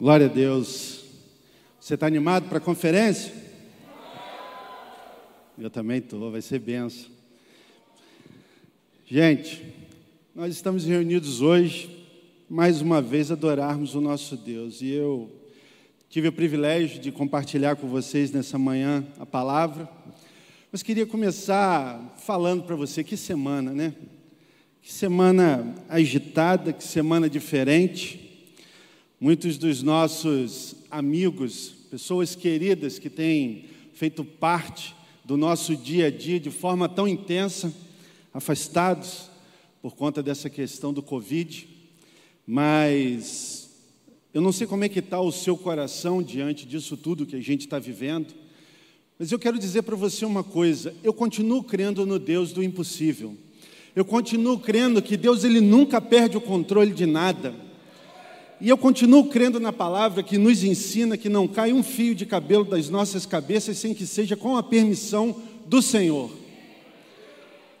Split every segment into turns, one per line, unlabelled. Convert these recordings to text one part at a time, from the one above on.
Glória a Deus. Você está animado para a conferência? Eu também estou, vai ser benção. Gente, nós estamos reunidos hoje, mais uma vez, adorarmos o nosso Deus. E eu tive o privilégio de compartilhar com vocês nessa manhã a palavra. Mas queria começar falando para você que semana, né? Que semana agitada, que semana diferente. Muitos dos nossos amigos, pessoas queridas que têm feito parte do nosso dia a dia de forma tão intensa, afastados por conta dessa questão do Covid, mas eu não sei como é que está o seu coração diante disso tudo que a gente está vivendo, mas eu quero dizer para você uma coisa: eu continuo crendo no Deus do impossível. Eu continuo crendo que Deus ele nunca perde o controle de nada. E eu continuo crendo na palavra que nos ensina que não cai um fio de cabelo das nossas cabeças sem que seja com a permissão do Senhor.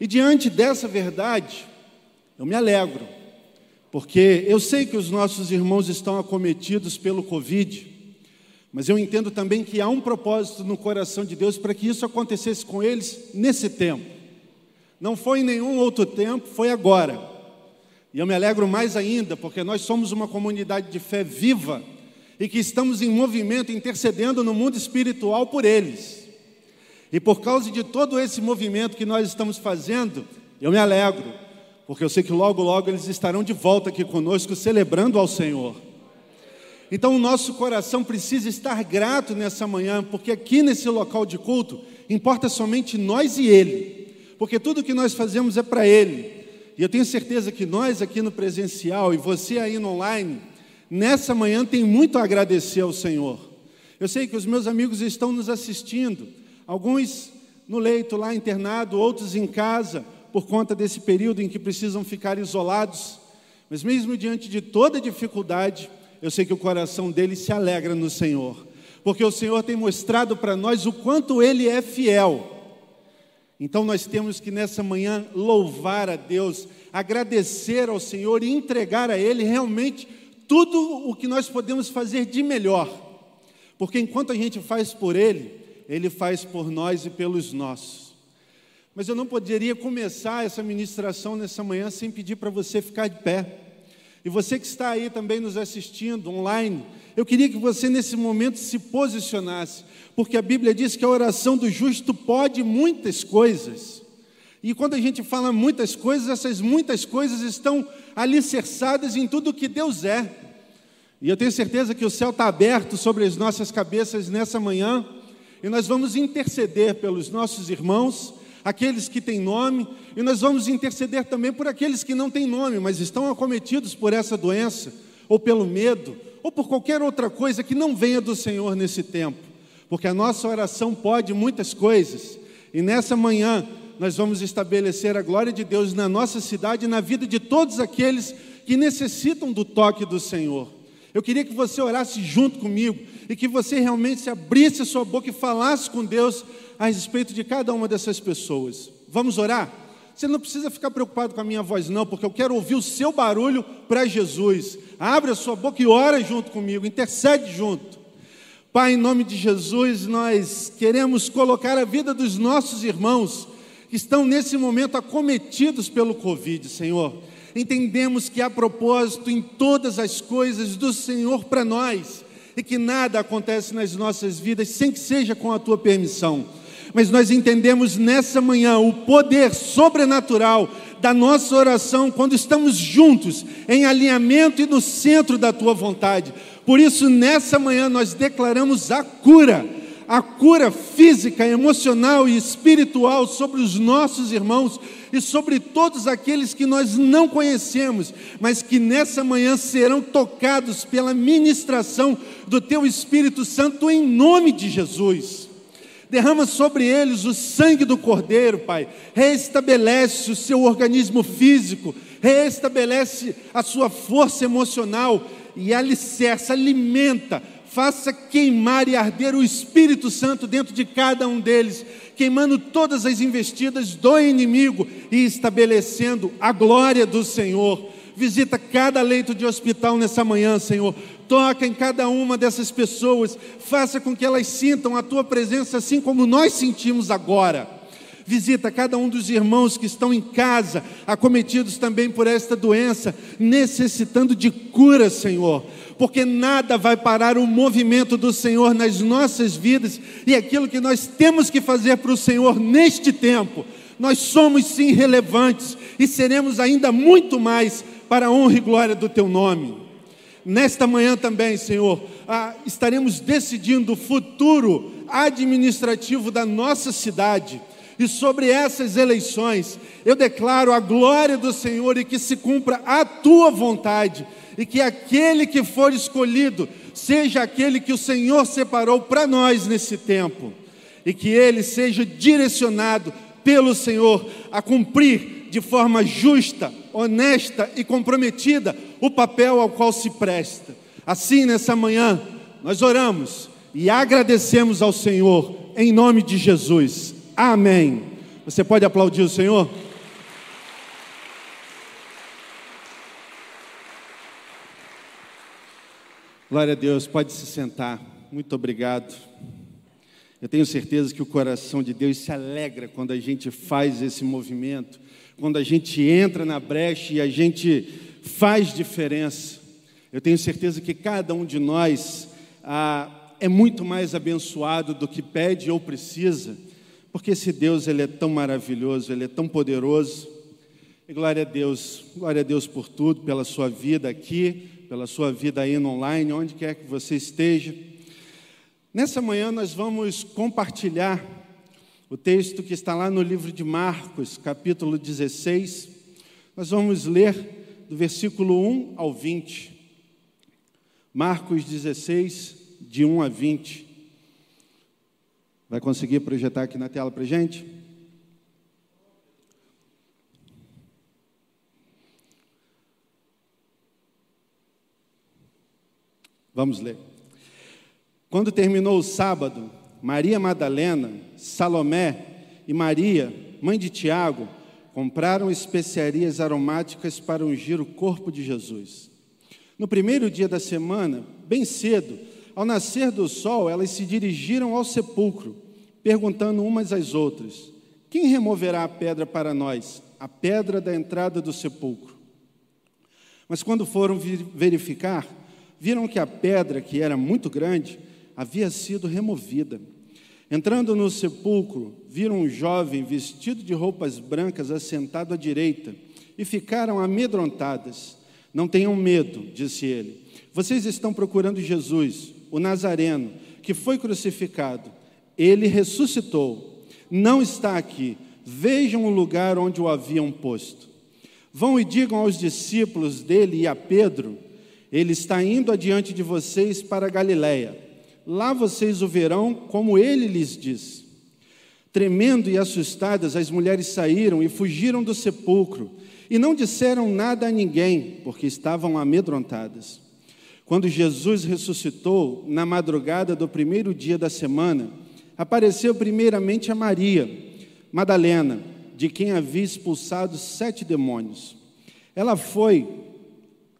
E diante dessa verdade, eu me alegro, porque eu sei que os nossos irmãos estão acometidos pelo Covid, mas eu entendo também que há um propósito no coração de Deus para que isso acontecesse com eles nesse tempo. Não foi em nenhum outro tempo, foi agora. E eu me alegro mais ainda, porque nós somos uma comunidade de fé viva e que estamos em movimento intercedendo no mundo espiritual por eles. E por causa de todo esse movimento que nós estamos fazendo, eu me alegro, porque eu sei que logo, logo eles estarão de volta aqui conosco, celebrando ao Senhor. Então o nosso coração precisa estar grato nessa manhã, porque aqui nesse local de culto importa somente nós e Ele, porque tudo que nós fazemos é para Ele. E eu tenho certeza que nós aqui no presencial e você aí no online, nessa manhã tem muito a agradecer ao Senhor. Eu sei que os meus amigos estão nos assistindo, alguns no leito lá internado, outros em casa, por conta desse período em que precisam ficar isolados. Mas mesmo diante de toda dificuldade, eu sei que o coração deles se alegra no Senhor, porque o Senhor tem mostrado para nós o quanto Ele é fiel então nós temos que nessa manhã louvar a Deus, agradecer ao Senhor e entregar a Ele realmente tudo o que nós podemos fazer de melhor. Porque enquanto a gente faz por Ele, Ele faz por nós e pelos nossos. Mas eu não poderia começar essa ministração nessa manhã sem pedir para você ficar de pé. E você que está aí também nos assistindo online, eu queria que você nesse momento se posicionasse porque a Bíblia diz que a oração do justo pode muitas coisas. E quando a gente fala muitas coisas, essas muitas coisas estão alicerçadas em tudo que Deus é. E eu tenho certeza que o céu está aberto sobre as nossas cabeças nessa manhã, e nós vamos interceder pelos nossos irmãos, aqueles que têm nome, e nós vamos interceder também por aqueles que não têm nome, mas estão acometidos por essa doença, ou pelo medo, ou por qualquer outra coisa que não venha do Senhor nesse tempo porque a nossa oração pode muitas coisas, e nessa manhã nós vamos estabelecer a glória de Deus na nossa cidade e na vida de todos aqueles que necessitam do toque do Senhor. Eu queria que você orasse junto comigo e que você realmente se abrisse a sua boca e falasse com Deus a respeito de cada uma dessas pessoas. Vamos orar? Você não precisa ficar preocupado com a minha voz, não, porque eu quero ouvir o seu barulho para Jesus. Abre a sua boca e ora junto comigo, intercede junto. Pai, em nome de Jesus, nós queremos colocar a vida dos nossos irmãos que estão nesse momento acometidos pelo Covid, Senhor. Entendemos que há propósito em todas as coisas do Senhor para nós e que nada acontece nas nossas vidas sem que seja com a tua permissão. Mas nós entendemos nessa manhã o poder sobrenatural da nossa oração quando estamos juntos, em alinhamento e no centro da tua vontade. Por isso, nessa manhã, nós declaramos a cura, a cura física, emocional e espiritual sobre os nossos irmãos e sobre todos aqueles que nós não conhecemos, mas que nessa manhã serão tocados pela ministração do Teu Espírito Santo em nome de Jesus. Derrama sobre eles o sangue do Cordeiro, Pai. Restabelece o seu organismo físico, restabelece a sua força emocional e alicerça, alimenta, faça queimar e arder o Espírito Santo dentro de cada um deles, queimando todas as investidas do inimigo e estabelecendo a glória do Senhor. Visita cada leito de hospital nessa manhã, Senhor. Toca em cada uma dessas pessoas. Faça com que elas sintam a tua presença assim como nós sentimos agora. Visita cada um dos irmãos que estão em casa, acometidos também por esta doença, necessitando de cura, Senhor porque nada vai parar o movimento do Senhor nas nossas vidas e aquilo que nós temos que fazer para o Senhor neste tempo. Nós somos sim relevantes e seremos ainda muito mais para a honra e glória do Teu nome. Nesta manhã também, Senhor, ah, estaremos decidindo o futuro administrativo da nossa cidade. E sobre essas eleições, eu declaro a glória do Senhor e que se cumpra a tua vontade e que aquele que for escolhido seja aquele que o Senhor separou para nós nesse tempo, e que ele seja direcionado pelo Senhor a cumprir de forma justa, honesta e comprometida o papel ao qual se presta. Assim, nessa manhã, nós oramos e agradecemos ao Senhor, em nome de Jesus. Amém. Você pode aplaudir o Senhor? Glória a Deus, pode se sentar. Muito obrigado. Eu tenho certeza que o coração de Deus se alegra quando a gente faz esse movimento, quando a gente entra na brecha e a gente faz diferença. Eu tenho certeza que cada um de nós ah, é muito mais abençoado do que pede ou precisa, porque esse Deus ele é tão maravilhoso, ele é tão poderoso. E glória a Deus, glória a Deus por tudo, pela sua vida aqui, pela sua vida aí no online, onde quer que você esteja. Nessa manhã nós vamos compartilhar o texto que está lá no livro de Marcos, capítulo 16. Nós vamos ler do versículo 1 ao 20. Marcos 16, de 1 a 20. Vai conseguir projetar aqui na tela para gente? Vamos ler. Quando terminou o sábado, Maria Madalena, Salomé e Maria, mãe de Tiago, compraram especiarias aromáticas para ungir o corpo de Jesus. No primeiro dia da semana, bem cedo, ao nascer do sol, elas se dirigiram ao sepulcro, perguntando umas às outras: Quem removerá a pedra para nós, a pedra da entrada do sepulcro? Mas quando foram verificar, viram que a pedra, que era muito grande, havia sido removida. Entrando no sepulcro, viram um jovem vestido de roupas brancas assentado à direita e ficaram amedrontadas. Não tenham medo, disse ele. Vocês estão procurando Jesus, o Nazareno, que foi crucificado. Ele ressuscitou. Não está aqui. Vejam o lugar onde o haviam posto. Vão e digam aos discípulos dele e a Pedro ele está indo adiante de vocês para Galiléia. Lá vocês o verão, como ele lhes diz. Tremendo e assustadas, as mulheres saíram e fugiram do sepulcro, e não disseram nada a ninguém, porque estavam amedrontadas. Quando Jesus ressuscitou, na madrugada do primeiro dia da semana, apareceu primeiramente a Maria, Madalena, de quem havia expulsado sete demônios. Ela foi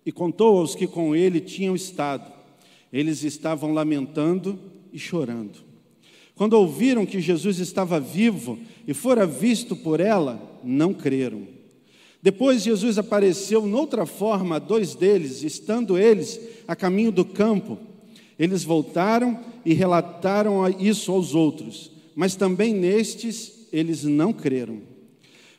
e contou aos que com ele tinham estado. Eles estavam lamentando e chorando. Quando ouviram que Jesus estava vivo e fora visto por ela, não creram. Depois Jesus apareceu noutra forma a dois deles, estando eles a caminho do campo. Eles voltaram e relataram isso aos outros, mas também nestes eles não creram.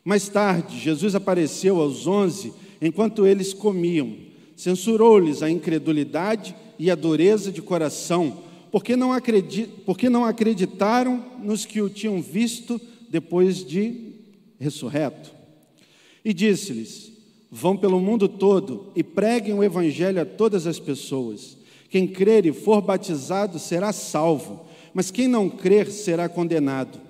Mais tarde, Jesus apareceu aos onze enquanto eles comiam censurou-lhes a incredulidade e a dureza de coração, porque não, porque não acreditaram nos que o tinham visto depois de ressurreto. E disse-lhes: Vão pelo mundo todo e preguem o evangelho a todas as pessoas. Quem crer e for batizado será salvo, mas quem não crer será condenado.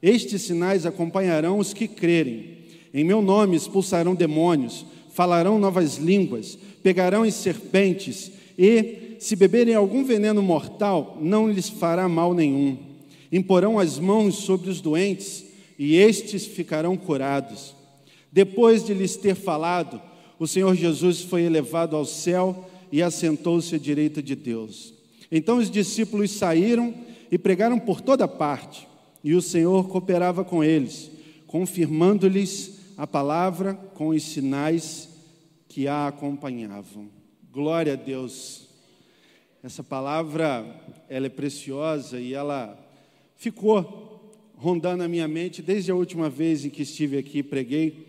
Estes sinais acompanharão os que crerem. Em meu nome expulsarão demônios, falarão novas línguas, pegarão em serpentes, e, se beberem algum veneno mortal, não lhes fará mal nenhum. Imporão as mãos sobre os doentes, e estes ficarão curados. Depois de lhes ter falado, o Senhor Jesus foi elevado ao céu e assentou-se à direita de Deus. Então os discípulos saíram e pregaram por toda parte, e o Senhor cooperava com eles, confirmando-lhes a palavra com os sinais que a acompanhavam. Glória a Deus. Essa palavra, ela é preciosa e ela ficou rondando a minha mente desde a última vez em que estive aqui e preguei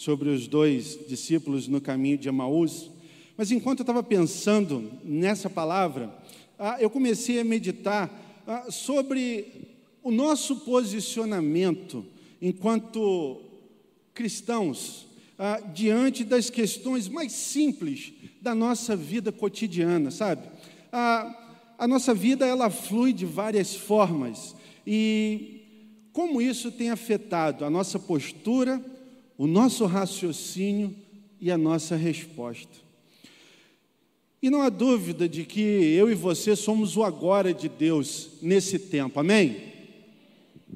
sobre os dois discípulos no caminho de Emaús. Mas enquanto eu estava pensando nessa palavra, ah, eu comecei a meditar ah, sobre o nosso posicionamento enquanto cristãos ah, diante das questões mais simples da nossa vida cotidiana, sabe? A, a nossa vida ela flui de várias formas e como isso tem afetado a nossa postura, o nosso raciocínio e a nossa resposta. E não há dúvida de que eu e você somos o agora de Deus nesse tempo, amém?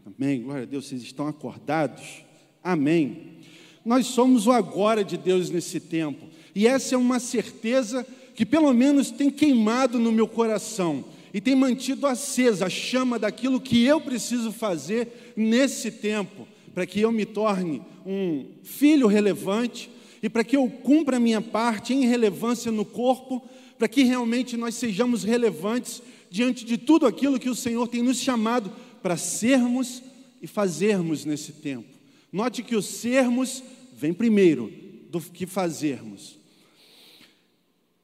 Amém, glória a Deus, vocês estão acordados? Amém. Nós somos o agora de Deus nesse tempo, e essa é uma certeza que pelo menos tem queimado no meu coração e tem mantido acesa a chama daquilo que eu preciso fazer nesse tempo, para que eu me torne um filho relevante, e para que eu cumpra a minha parte em relevância no corpo, para que realmente nós sejamos relevantes diante de tudo aquilo que o Senhor tem nos chamado para sermos e fazermos nesse tempo. Note que o sermos vem primeiro do que fazermos.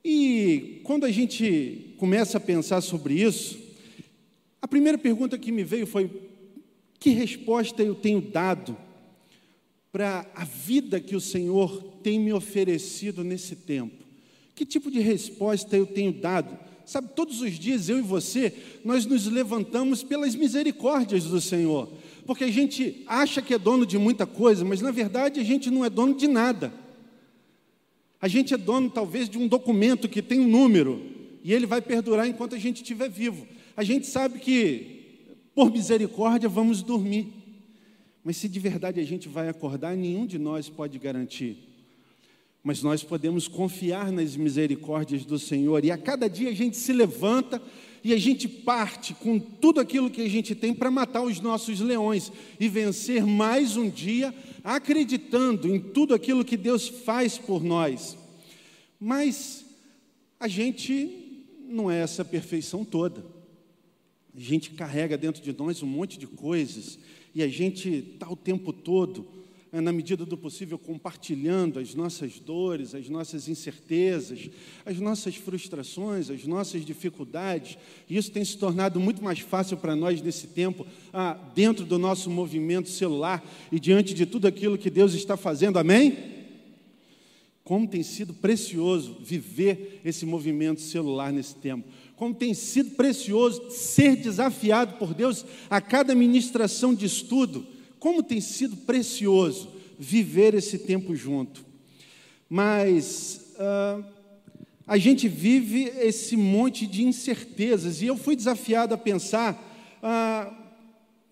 E quando a gente começa a pensar sobre isso, a primeira pergunta que me veio foi: que resposta eu tenho dado para a vida que o Senhor tem me oferecido nesse tempo? Que tipo de resposta eu tenho dado? Sabe, todos os dias eu e você, nós nos levantamos pelas misericórdias do Senhor, porque a gente acha que é dono de muita coisa, mas na verdade a gente não é dono de nada. A gente é dono talvez de um documento que tem um número e ele vai perdurar enquanto a gente estiver vivo. A gente sabe que, por misericórdia, vamos dormir. Mas se de verdade a gente vai acordar, nenhum de nós pode garantir. Mas nós podemos confiar nas misericórdias do Senhor, e a cada dia a gente se levanta e a gente parte com tudo aquilo que a gente tem para matar os nossos leões e vencer mais um dia, acreditando em tudo aquilo que Deus faz por nós. Mas a gente não é essa perfeição toda. A gente carrega dentro de nós um monte de coisas e a gente está o tempo todo, é, na medida do possível, compartilhando as nossas dores, as nossas incertezas, as nossas frustrações, as nossas dificuldades. E isso tem se tornado muito mais fácil para nós nesse tempo, ah, dentro do nosso movimento celular e diante de tudo aquilo que Deus está fazendo. Amém? Como tem sido precioso viver esse movimento celular nesse tempo como tem sido precioso ser desafiado por Deus a cada ministração de estudo, como tem sido precioso viver esse tempo junto. Mas uh, a gente vive esse monte de incertezas, e eu fui desafiado a pensar uh,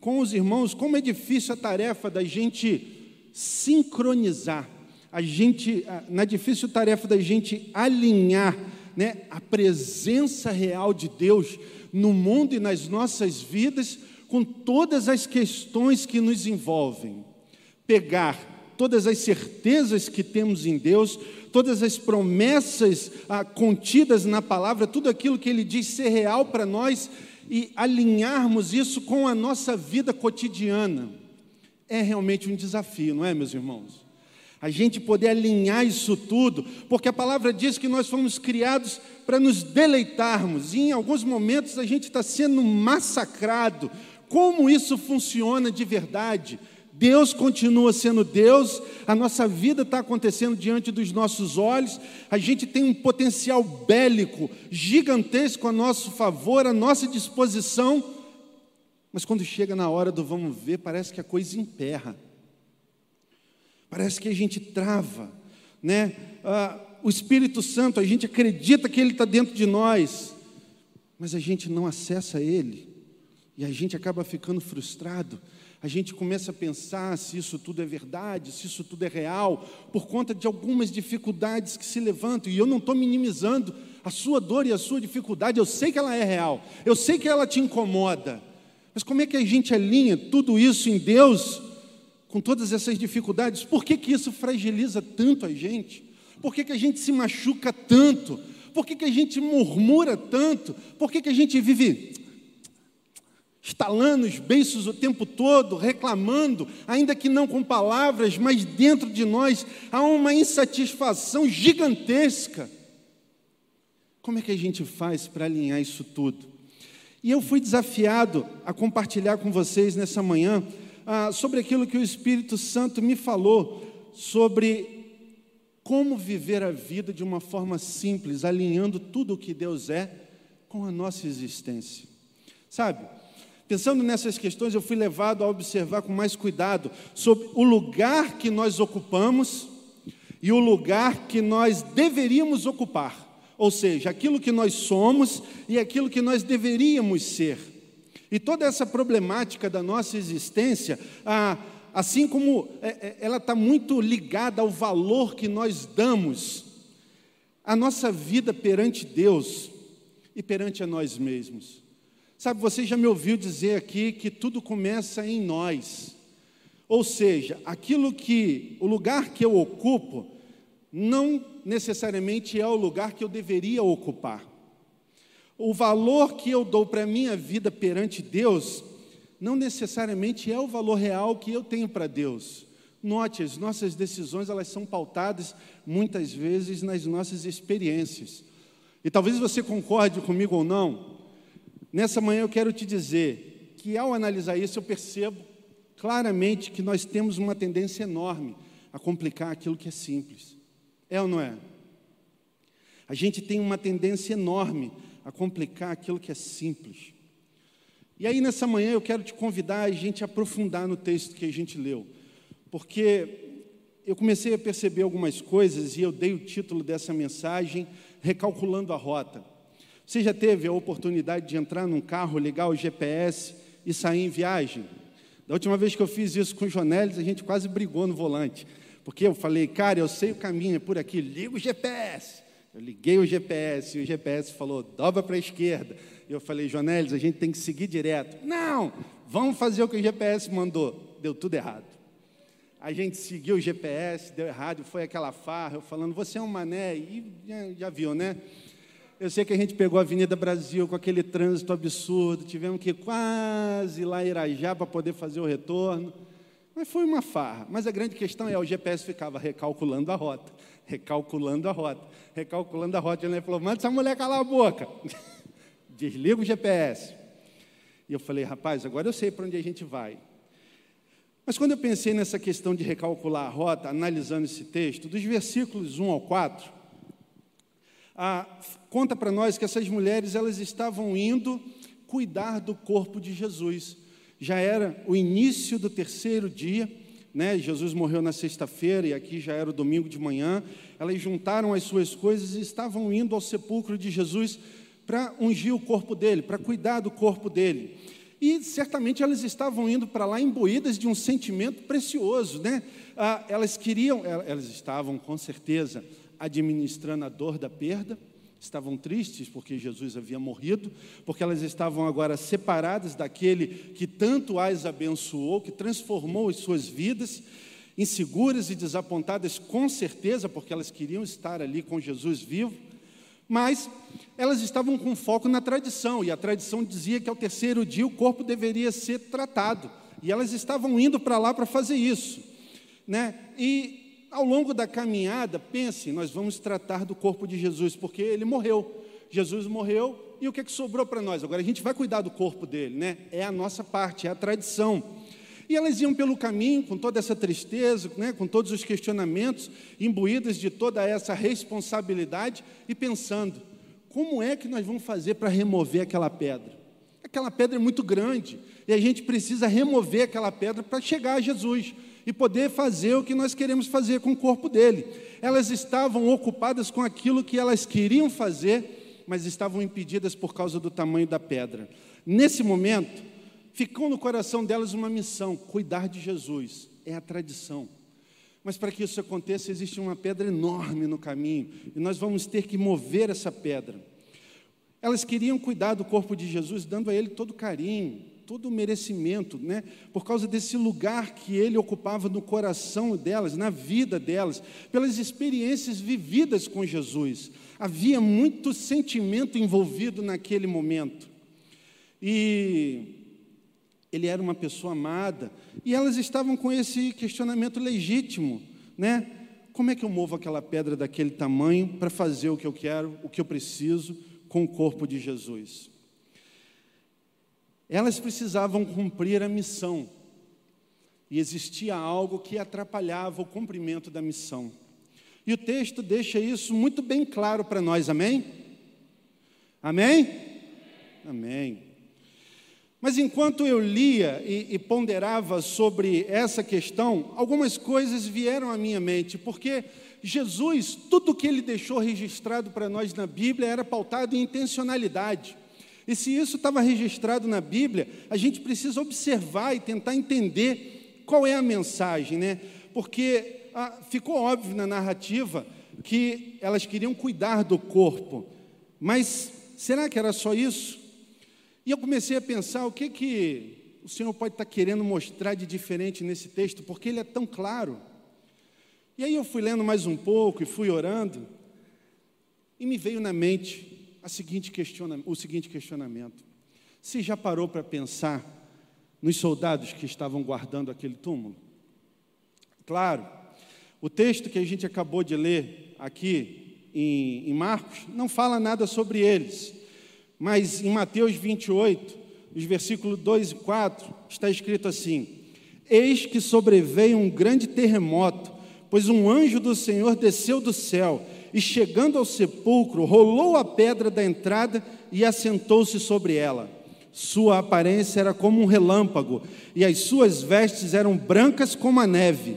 com os irmãos como é difícil a tarefa da gente sincronizar, a gente, uh, na difícil tarefa da gente alinhar né, a presença real de Deus no mundo e nas nossas vidas, com todas as questões que nos envolvem. Pegar todas as certezas que temos em Deus, todas as promessas ah, contidas na palavra, tudo aquilo que Ele diz ser real para nós e alinharmos isso com a nossa vida cotidiana. É realmente um desafio, não é, meus irmãos? A gente poder alinhar isso tudo, porque a palavra diz que nós fomos criados para nos deleitarmos, e em alguns momentos a gente está sendo massacrado. Como isso funciona de verdade? Deus continua sendo Deus, a nossa vida está acontecendo diante dos nossos olhos, a gente tem um potencial bélico gigantesco a nosso favor, à nossa disposição, mas quando chega na hora do vamos ver, parece que a coisa emperra. Parece que a gente trava, né? Ah, o Espírito Santo, a gente acredita que ele está dentro de nós, mas a gente não acessa ele, e a gente acaba ficando frustrado, a gente começa a pensar se isso tudo é verdade, se isso tudo é real, por conta de algumas dificuldades que se levantam. E eu não estou minimizando a sua dor e a sua dificuldade, eu sei que ela é real, eu sei que ela te incomoda. Mas como é que a gente alinha tudo isso em Deus com todas essas dificuldades? Por que, que isso fragiliza tanto a gente? Por que, que a gente se machuca tanto? Por que, que a gente murmura tanto? Por que, que a gente vive estalando os beiços o tempo todo, reclamando, ainda que não com palavras, mas dentro de nós há uma insatisfação gigantesca. Como é que a gente faz para alinhar isso tudo? E eu fui desafiado a compartilhar com vocês nessa manhã ah, sobre aquilo que o Espírito Santo me falou sobre como viver a vida de uma forma simples, alinhando tudo o que Deus é com a nossa existência. Sabe? Pensando nessas questões, eu fui levado a observar com mais cuidado sobre o lugar que nós ocupamos e o lugar que nós deveríamos ocupar. Ou seja, aquilo que nós somos e aquilo que nós deveríamos ser. E toda essa problemática da nossa existência, assim como é, é, ela está muito ligada ao valor que nós damos à nossa vida perante Deus e perante a nós mesmos. Sabe, você já me ouviu dizer aqui que tudo começa em nós. Ou seja, aquilo que, o lugar que eu ocupo, não necessariamente é o lugar que eu deveria ocupar. O valor que eu dou para a minha vida perante Deus, não necessariamente é o valor real que eu tenho para Deus. Note, as nossas decisões, elas são pautadas muitas vezes nas nossas experiências. E talvez você concorde comigo ou não, Nessa manhã eu quero te dizer que ao analisar isso eu percebo claramente que nós temos uma tendência enorme a complicar aquilo que é simples. É ou não é? A gente tem uma tendência enorme a complicar aquilo que é simples. E aí nessa manhã eu quero te convidar a gente aprofundar no texto que a gente leu, porque eu comecei a perceber algumas coisas e eu dei o título dessa mensagem Recalculando a Rota. Você já teve a oportunidade de entrar num carro, ligar o GPS e sair em viagem? Da última vez que eu fiz isso com o Jonelis, a gente quase brigou no volante. Porque eu falei, cara, eu sei o caminho, é por aqui, liga o GPS. Eu liguei o GPS e o GPS falou, dobra para a esquerda. E eu falei, Jonelis, a gente tem que seguir direto. Não, vamos fazer o que o GPS mandou. Deu tudo errado. A gente seguiu o GPS, deu errado, foi aquela farra, eu falando, você é um mané, e já, já viu, né? Eu sei que a gente pegou a Avenida Brasil com aquele trânsito absurdo, tivemos que ir quase lá em Irajá para poder fazer o retorno. Mas foi uma farra. Mas a grande questão é, o GPS ficava recalculando a rota, recalculando a rota, recalculando a rota. Ele falou, manda essa mulher calar a boca. Desliga o GPS. E eu falei, rapaz, agora eu sei para onde a gente vai. Mas quando eu pensei nessa questão de recalcular a rota, analisando esse texto, dos versículos 1 ao 4, ah, conta para nós que essas mulheres elas estavam indo cuidar do corpo de Jesus. Já era o início do terceiro dia, né? Jesus morreu na sexta-feira e aqui já era o domingo de manhã. Elas juntaram as suas coisas e estavam indo ao sepulcro de Jesus para ungir o corpo dele, para cuidar do corpo dele. E certamente elas estavam indo para lá imbuídas de um sentimento precioso, né? Ah, elas queriam, elas estavam com certeza administrando a dor da perda, estavam tristes porque Jesus havia morrido, porque elas estavam agora separadas daquele que tanto as abençoou, que transformou as suas vidas, inseguras e desapontadas, com certeza, porque elas queriam estar ali com Jesus vivo, mas elas estavam com foco na tradição, e a tradição dizia que ao terceiro dia o corpo deveria ser tratado, e elas estavam indo para lá para fazer isso. Né? E ao longo da caminhada, pense, nós vamos tratar do corpo de Jesus, porque ele morreu. Jesus morreu e o que, é que sobrou para nós? Agora a gente vai cuidar do corpo dele, né? É a nossa parte, é a tradição. E elas iam pelo caminho com toda essa tristeza, né, com todos os questionamentos, imbuídas de toda essa responsabilidade e pensando: como é que nós vamos fazer para remover aquela pedra? Aquela pedra é muito grande e a gente precisa remover aquela pedra para chegar a Jesus e poder fazer o que nós queremos fazer com o corpo dele. Elas estavam ocupadas com aquilo que elas queriam fazer, mas estavam impedidas por causa do tamanho da pedra. Nesse momento, ficou no coração delas uma missão: cuidar de Jesus. É a tradição. Mas para que isso aconteça, existe uma pedra enorme no caminho, e nós vamos ter que mover essa pedra. Elas queriam cuidar do corpo de Jesus, dando a ele todo carinho, todo o merecimento, né? por causa desse lugar que ele ocupava no coração delas, na vida delas, pelas experiências vividas com Jesus. Havia muito sentimento envolvido naquele momento. E ele era uma pessoa amada, e elas estavam com esse questionamento legítimo, né? Como é que eu movo aquela pedra daquele tamanho para fazer o que eu quero, o que eu preciso com o corpo de Jesus? Elas precisavam cumprir a missão. E existia algo que atrapalhava o cumprimento da missão. E o texto deixa isso muito bem claro para nós, amém? Amém? Amém. Mas enquanto eu lia e, e, ponderava sobre essa questão, algumas coisas vieram à minha mente, porque Jesus, tudo que ele deixou registrado para nós na Bíblia era pautado em intencionalidade. E se isso estava registrado na Bíblia, a gente precisa observar e tentar entender qual é a mensagem, né? Porque ah, ficou óbvio na narrativa que elas queriam cuidar do corpo, mas será que era só isso? E eu comecei a pensar o que que o Senhor pode estar querendo mostrar de diferente nesse texto, porque ele é tão claro. E aí eu fui lendo mais um pouco e fui orando, e me veio na mente seguinte o seguinte questionamento: Você já parou para pensar nos soldados que estavam guardando aquele túmulo? Claro, o texto que a gente acabou de ler aqui em, em Marcos não fala nada sobre eles, mas em Mateus 28, os versículos 2 e 4, está escrito assim: Eis que sobreveio um grande terremoto, pois um anjo do Senhor desceu do céu e chegando ao sepulcro, rolou a pedra da entrada e assentou-se sobre ela. Sua aparência era como um relâmpago, e as suas vestes eram brancas como a neve.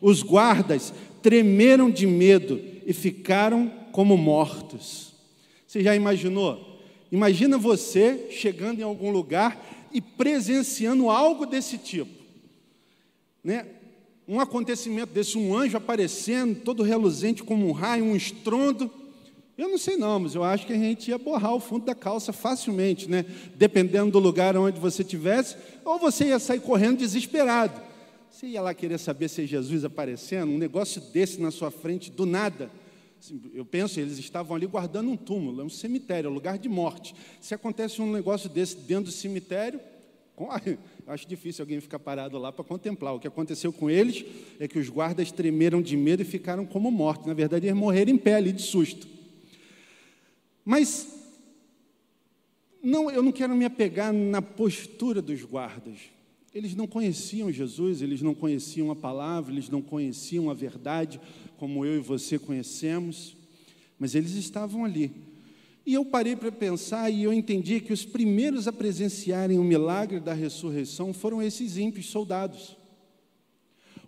Os guardas tremeram de medo e ficaram como mortos. Você já imaginou? Imagina você chegando em algum lugar e presenciando algo desse tipo. Né? Um acontecimento desse, um anjo aparecendo, todo reluzente como um raio, um estrondo. Eu não sei não, mas eu acho que a gente ia borrar o fundo da calça facilmente, né? Dependendo do lugar onde você tivesse, ou você ia sair correndo desesperado. Você ia lá querer saber se é Jesus aparecendo, um negócio desse na sua frente, do nada. Assim, eu penso, eles estavam ali guardando um túmulo, é um cemitério, é um lugar de morte. Se acontece um negócio desse dentro do cemitério. Acho difícil alguém ficar parado lá para contemplar. O que aconteceu com eles é que os guardas tremeram de medo e ficaram como mortos. Na verdade, eles morreram em pé ali de susto. Mas não, eu não quero me apegar na postura dos guardas. Eles não conheciam Jesus, eles não conheciam a palavra, eles não conheciam a verdade como eu e você conhecemos, mas eles estavam ali e eu parei para pensar e eu entendi que os primeiros a presenciarem o milagre da ressurreição foram esses ímpios soldados.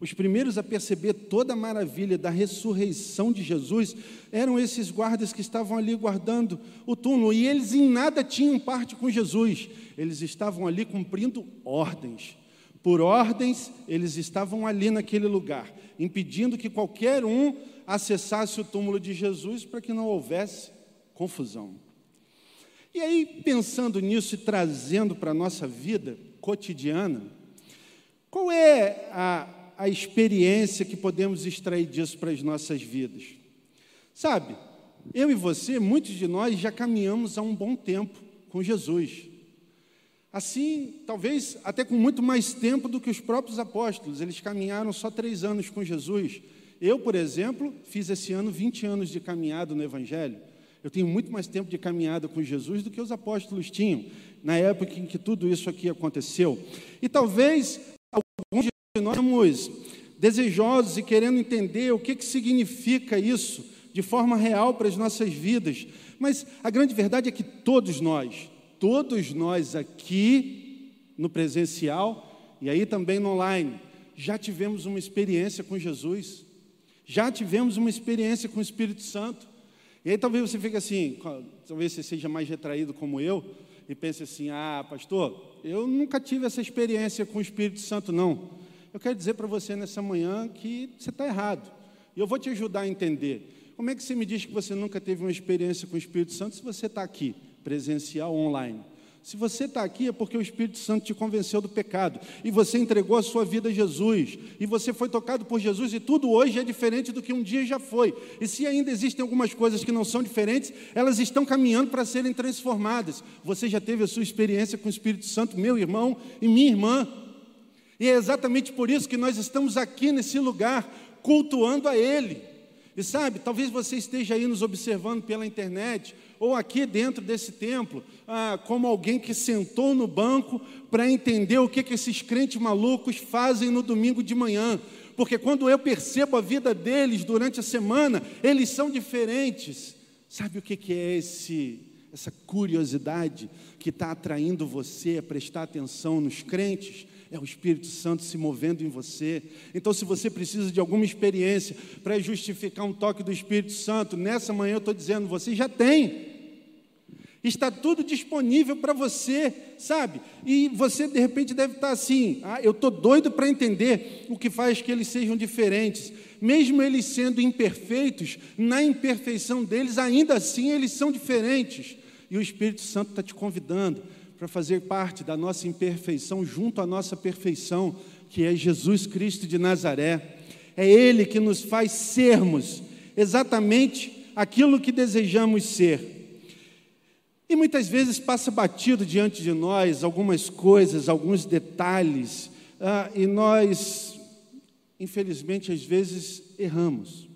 Os primeiros a perceber toda a maravilha da ressurreição de Jesus eram esses guardas que estavam ali guardando o túmulo, e eles em nada tinham parte com Jesus, eles estavam ali cumprindo ordens. Por ordens, eles estavam ali naquele lugar, impedindo que qualquer um acessasse o túmulo de Jesus para que não houvesse confusão. E aí, pensando nisso e trazendo para a nossa vida cotidiana, qual é a, a experiência que podemos extrair disso para as nossas vidas? Sabe, eu e você, muitos de nós já caminhamos há um bom tempo com Jesus. Assim, talvez até com muito mais tempo do que os próprios apóstolos, eles caminharam só três anos com Jesus. Eu, por exemplo, fiz esse ano 20 anos de caminhada no Evangelho. Eu tenho muito mais tempo de caminhada com Jesus do que os apóstolos tinham, na época em que tudo isso aqui aconteceu. E talvez alguns de nós estamos desejosos e querendo entender o que, que significa isso de forma real para as nossas vidas. Mas a grande verdade é que todos nós, todos nós aqui no presencial e aí também no online, já tivemos uma experiência com Jesus, já tivemos uma experiência com o Espírito Santo. E aí talvez você fique assim, talvez você seja mais retraído como eu, e pense assim: ah, pastor, eu nunca tive essa experiência com o Espírito Santo, não. Eu quero dizer para você nessa manhã que você está errado. E eu vou te ajudar a entender. Como é que você me diz que você nunca teve uma experiência com o Espírito Santo se você está aqui, presencial, online? Se você está aqui é porque o Espírito Santo te convenceu do pecado e você entregou a sua vida a Jesus e você foi tocado por Jesus e tudo hoje é diferente do que um dia já foi. E se ainda existem algumas coisas que não são diferentes, elas estão caminhando para serem transformadas. Você já teve a sua experiência com o Espírito Santo, meu irmão e minha irmã. E é exatamente por isso que nós estamos aqui nesse lugar cultuando a Ele. E sabe, talvez você esteja aí nos observando pela internet, ou aqui dentro desse templo, ah, como alguém que sentou no banco para entender o que, que esses crentes malucos fazem no domingo de manhã. Porque quando eu percebo a vida deles durante a semana, eles são diferentes. Sabe o que, que é esse, essa curiosidade que está atraindo você a prestar atenção nos crentes? É o Espírito Santo se movendo em você. Então, se você precisa de alguma experiência para justificar um toque do Espírito Santo, nessa manhã eu estou dizendo, você já tem. Está tudo disponível para você, sabe? E você de repente deve estar assim: ah, eu estou doido para entender o que faz que eles sejam diferentes. Mesmo eles sendo imperfeitos, na imperfeição deles, ainda assim eles são diferentes. E o Espírito Santo está te convidando para fazer parte da nossa imperfeição junto à nossa perfeição, que é Jesus Cristo de Nazaré. É Ele que nos faz sermos exatamente aquilo que desejamos ser. E muitas vezes passa batido diante de nós algumas coisas, alguns detalhes, ah, e nós, infelizmente, às vezes erramos.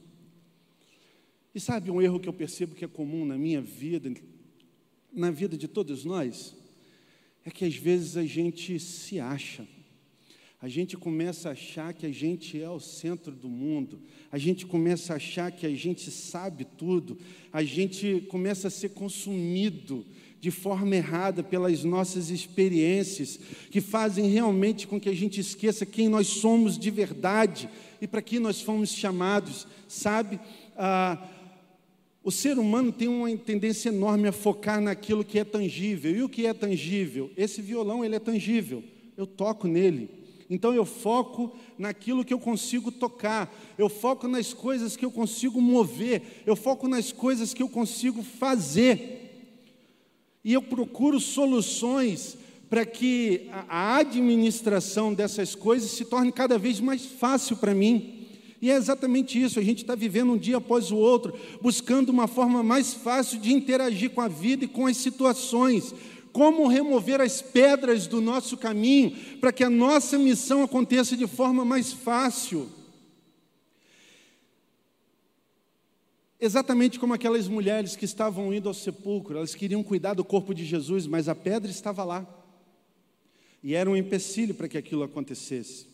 E sabe um erro que eu percebo que é comum na minha vida, na vida de todos nós? É que às vezes a gente se acha. A gente começa a achar que a gente é o centro do mundo, a gente começa a achar que a gente sabe tudo, a gente começa a ser consumido de forma errada pelas nossas experiências, que fazem realmente com que a gente esqueça quem nós somos de verdade e para que nós fomos chamados, sabe? Ah, o ser humano tem uma tendência enorme a focar naquilo que é tangível. E o que é tangível? Esse violão ele é tangível. Eu toco nele. Então eu foco naquilo que eu consigo tocar. Eu foco nas coisas que eu consigo mover. Eu foco nas coisas que eu consigo fazer. E eu procuro soluções para que a administração dessas coisas se torne cada vez mais fácil para mim. E é exatamente isso, a gente está vivendo um dia após o outro, buscando uma forma mais fácil de interagir com a vida e com as situações. Como remover as pedras do nosso caminho para que a nossa missão aconteça de forma mais fácil. Exatamente como aquelas mulheres que estavam indo ao sepulcro, elas queriam cuidar do corpo de Jesus, mas a pedra estava lá. E era um empecilho para que aquilo acontecesse.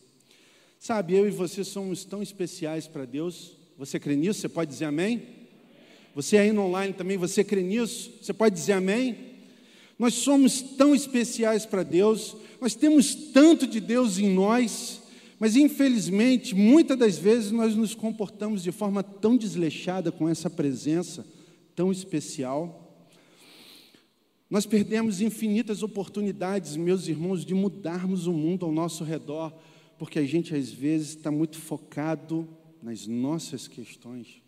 Sabe, eu e você somos tão especiais para Deus. Você crê nisso? Você pode dizer amém? Você aí no online também, você crê nisso? Você pode dizer amém? Nós somos tão especiais para Deus, nós temos tanto de Deus em nós, mas infelizmente, muitas das vezes nós nos comportamos de forma tão desleixada com essa presença tão especial. Nós perdemos infinitas oportunidades, meus irmãos, de mudarmos o mundo ao nosso redor porque a gente às vezes está muito focado nas nossas questões.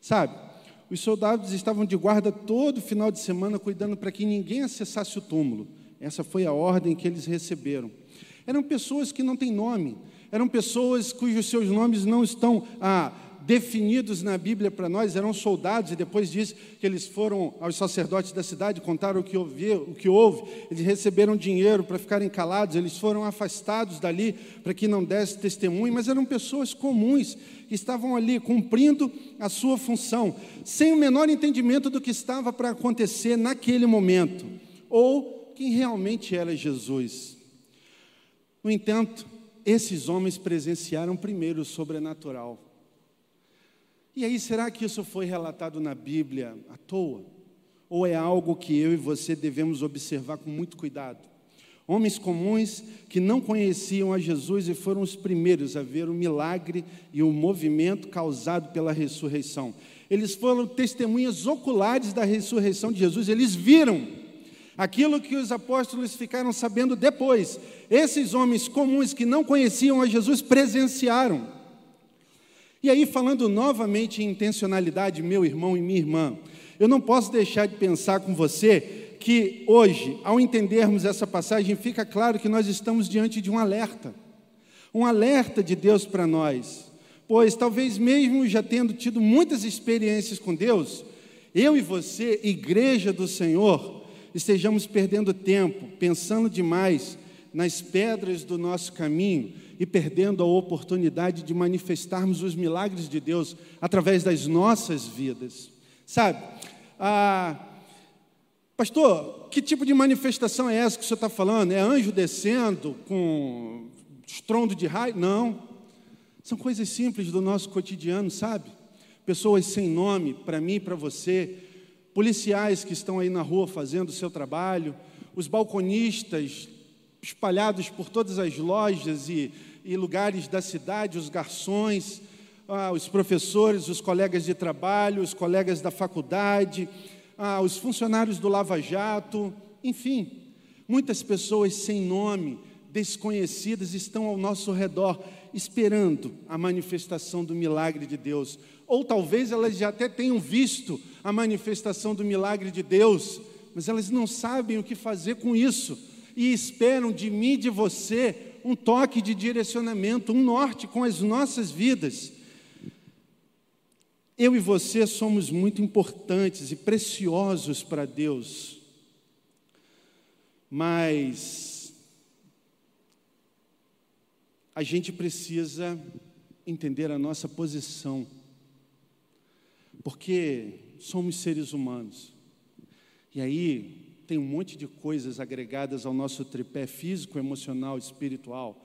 Sabe, os soldados estavam de guarda todo final de semana cuidando para que ninguém acessasse o túmulo. Essa foi a ordem que eles receberam. Eram pessoas que não têm nome, eram pessoas cujos seus nomes não estão ah, definidos na Bíblia para nós, eram soldados, e depois diz que eles foram aos sacerdotes da cidade, contaram o que houve, o que houve eles receberam dinheiro para ficarem calados, eles foram afastados dali para que não desse testemunho, mas eram pessoas comuns que estavam ali cumprindo a sua função, sem o menor entendimento do que estava para acontecer naquele momento, ou quem realmente era Jesus. No entanto, esses homens presenciaram primeiro o sobrenatural. E aí, será que isso foi relatado na Bíblia à toa? Ou é algo que eu e você devemos observar com muito cuidado? Homens comuns que não conheciam a Jesus e foram os primeiros a ver o milagre e o movimento causado pela ressurreição. Eles foram testemunhas oculares da ressurreição de Jesus, eles viram Aquilo que os apóstolos ficaram sabendo depois, esses homens comuns que não conheciam a Jesus presenciaram. E aí, falando novamente em intencionalidade, meu irmão e minha irmã, eu não posso deixar de pensar com você que hoje, ao entendermos essa passagem, fica claro que nós estamos diante de um alerta. Um alerta de Deus para nós. Pois talvez mesmo já tendo tido muitas experiências com Deus, eu e você, igreja do Senhor, estejamos perdendo tempo, pensando demais nas pedras do nosso caminho e perdendo a oportunidade de manifestarmos os milagres de Deus através das nossas vidas. Sabe, ah, pastor, que tipo de manifestação é essa que o senhor está falando? É anjo descendo com estrondo de raio? Não. São coisas simples do nosso cotidiano, sabe? Pessoas sem nome, para mim e para você, policiais que estão aí na rua fazendo o seu trabalho, os balconistas espalhados por todas as lojas e, e lugares da cidade, os garçons, ah, os professores, os colegas de trabalho, os colegas da faculdade, ah, os funcionários do Lava Jato, enfim, muitas pessoas sem nome, desconhecidas, estão ao nosso redor, esperando a manifestação do milagre de Deus. Ou talvez elas já até tenham visto a manifestação do milagre de Deus, mas elas não sabem o que fazer com isso e esperam de mim e de você um toque de direcionamento, um norte com as nossas vidas. Eu e você somos muito importantes e preciosos para Deus, mas a gente precisa entender a nossa posição porque somos seres humanos. E aí tem um monte de coisas agregadas ao nosso tripé físico, emocional, espiritual.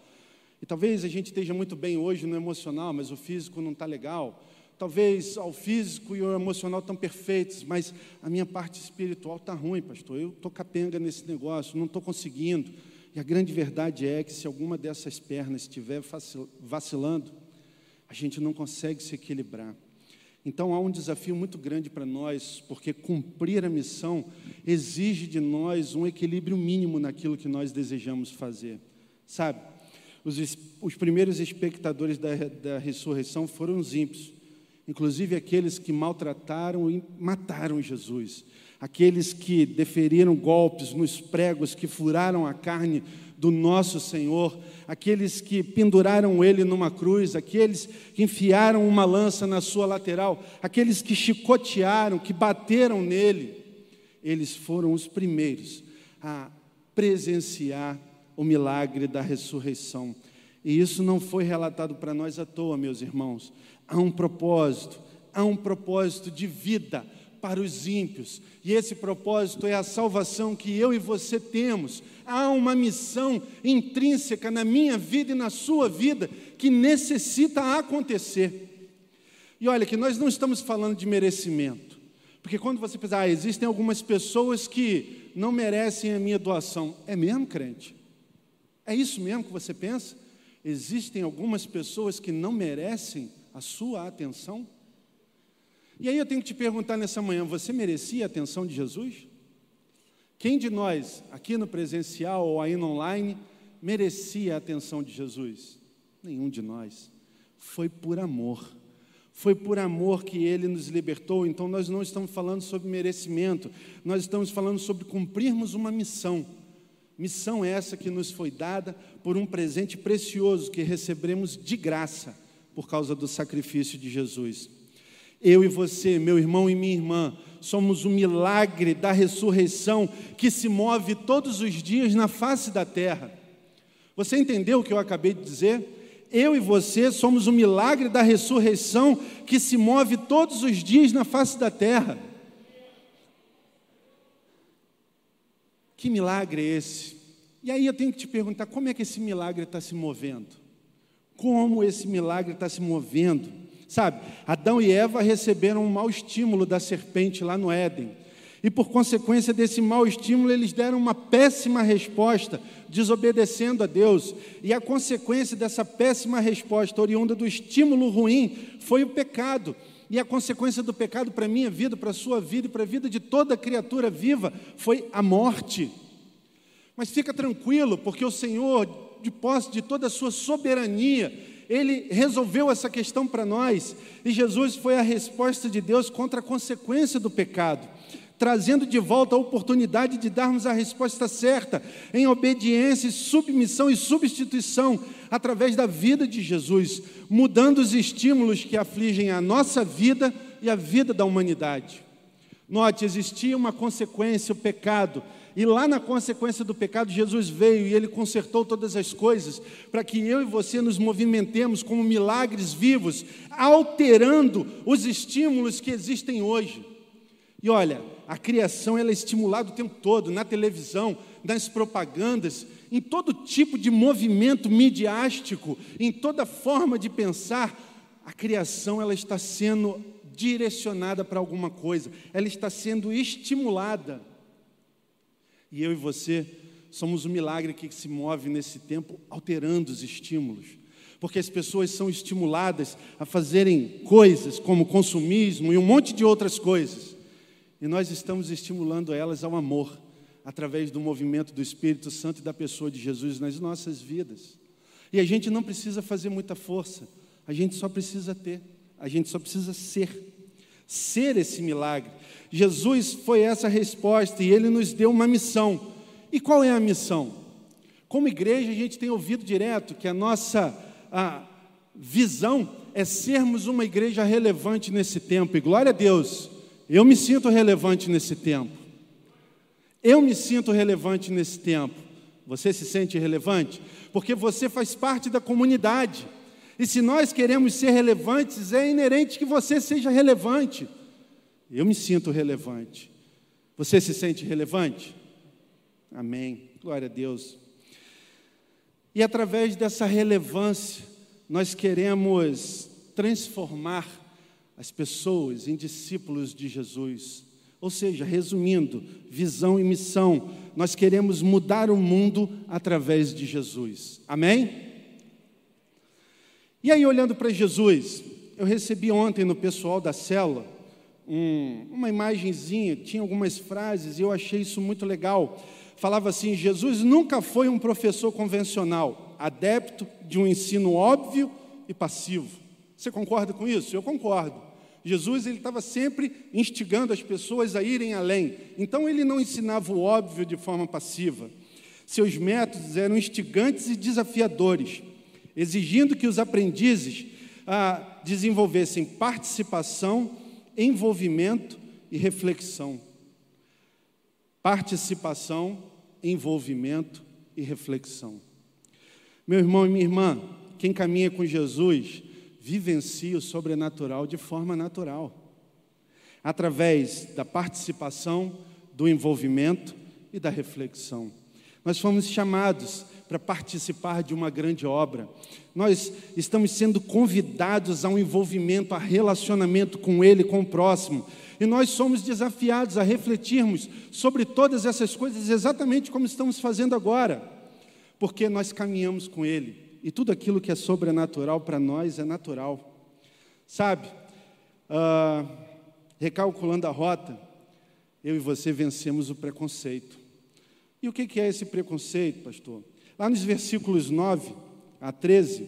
E talvez a gente esteja muito bem hoje no emocional, mas o físico não está legal. Talvez o físico e o emocional estão perfeitos, mas a minha parte espiritual está ruim, pastor. Eu estou capenga nesse negócio, não estou conseguindo. E a grande verdade é que se alguma dessas pernas estiver vacilando, a gente não consegue se equilibrar. Então há um desafio muito grande para nós, porque cumprir a missão exige de nós um equilíbrio mínimo naquilo que nós desejamos fazer. Sabe, os, os primeiros espectadores da, da ressurreição foram os ímpios, inclusive aqueles que maltrataram e mataram Jesus, aqueles que deferiram golpes nos pregos, que furaram a carne do nosso Senhor, aqueles que penduraram ele numa cruz, aqueles que enfiaram uma lança na sua lateral, aqueles que chicotearam, que bateram nele, eles foram os primeiros a presenciar o milagre da ressurreição. E isso não foi relatado para nós à toa, meus irmãos. Há um propósito, há um propósito de vida para os ímpios. E esse propósito é a salvação que eu e você temos. Há uma missão intrínseca na minha vida e na sua vida que necessita acontecer. E olha que nós não estamos falando de merecimento. Porque quando você pensa, ah, existem algumas pessoas que não merecem a minha doação. É mesmo, crente? É isso mesmo que você pensa? Existem algumas pessoas que não merecem a sua atenção? E aí eu tenho que te perguntar nessa manhã: você merecia a atenção de Jesus? Quem de nós, aqui no presencial ou no online, merecia a atenção de Jesus? Nenhum de nós. Foi por amor. Foi por amor que ele nos libertou. Então nós não estamos falando sobre merecimento, nós estamos falando sobre cumprirmos uma missão. Missão essa que nos foi dada por um presente precioso que recebemos de graça por causa do sacrifício de Jesus. Eu e você, meu irmão e minha irmã, somos o milagre da ressurreição que se move todos os dias na face da terra. Você entendeu o que eu acabei de dizer? Eu e você somos o milagre da ressurreição que se move todos os dias na face da terra. Que milagre é esse? E aí eu tenho que te perguntar: como é que esse milagre está se movendo? Como esse milagre está se movendo? Sabe, Adão e Eva receberam um mau estímulo da serpente lá no Éden. E por consequência desse mau estímulo, eles deram uma péssima resposta, desobedecendo a Deus. E a consequência dessa péssima resposta, oriunda do estímulo ruim, foi o pecado. E a consequência do pecado para a minha vida, para a sua vida e para a vida de toda criatura viva foi a morte. Mas fica tranquilo, porque o Senhor, de posse de toda a sua soberania, ele resolveu essa questão para nós. E Jesus foi a resposta de Deus contra a consequência do pecado trazendo de volta a oportunidade de darmos a resposta certa, em obediência, submissão e substituição, através da vida de Jesus, mudando os estímulos que afligem a nossa vida e a vida da humanidade. Note, existia uma consequência, o pecado, e lá na consequência do pecado, Jesus veio e ele consertou todas as coisas, para que eu e você nos movimentemos como milagres vivos, alterando os estímulos que existem hoje. E olha, a criação ela é estimulada o tempo todo, na televisão, nas propagandas, em todo tipo de movimento midiástico, em toda forma de pensar, a criação ela está sendo direcionada para alguma coisa, ela está sendo estimulada. E eu e você somos o milagre que se move nesse tempo, alterando os estímulos. Porque as pessoas são estimuladas a fazerem coisas como consumismo e um monte de outras coisas. E nós estamos estimulando elas ao amor, através do movimento do Espírito Santo e da pessoa de Jesus nas nossas vidas. E a gente não precisa fazer muita força, a gente só precisa ter, a gente só precisa ser. Ser esse milagre. Jesus foi essa resposta e ele nos deu uma missão. E qual é a missão? Como igreja, a gente tem ouvido direto que a nossa a visão é sermos uma igreja relevante nesse tempo, e glória a Deus. Eu me sinto relevante nesse tempo. Eu me sinto relevante nesse tempo. Você se sente relevante? Porque você faz parte da comunidade. E se nós queremos ser relevantes, é inerente que você seja relevante. Eu me sinto relevante. Você se sente relevante? Amém. Glória a Deus. E através dessa relevância, nós queremos transformar as pessoas em discípulos de Jesus. Ou seja, resumindo, visão e missão, nós queremos mudar o mundo através de Jesus. Amém? E aí, olhando para Jesus, eu recebi ontem no pessoal da célula um, uma imagenzinha, tinha algumas frases e eu achei isso muito legal. Falava assim: Jesus nunca foi um professor convencional, adepto de um ensino óbvio e passivo. Você concorda com isso? Eu concordo. Jesus ele estava sempre instigando as pessoas a irem além. Então ele não ensinava o óbvio de forma passiva. Seus métodos eram instigantes e desafiadores, exigindo que os aprendizes ah, desenvolvessem participação, envolvimento e reflexão. Participação, envolvimento e reflexão. Meu irmão e minha irmã, quem caminha com Jesus vivencia o sobrenatural de forma natural, através da participação, do envolvimento e da reflexão. Nós fomos chamados para participar de uma grande obra. Nós estamos sendo convidados a um envolvimento, a relacionamento com Ele, com o próximo. E nós somos desafiados a refletirmos sobre todas essas coisas exatamente como estamos fazendo agora, porque nós caminhamos com Ele e tudo aquilo que é sobrenatural para nós é natural. Sabe, uh, recalculando a rota, eu e você vencemos o preconceito. E o que é esse preconceito, pastor? Lá nos versículos 9 a 13, uh,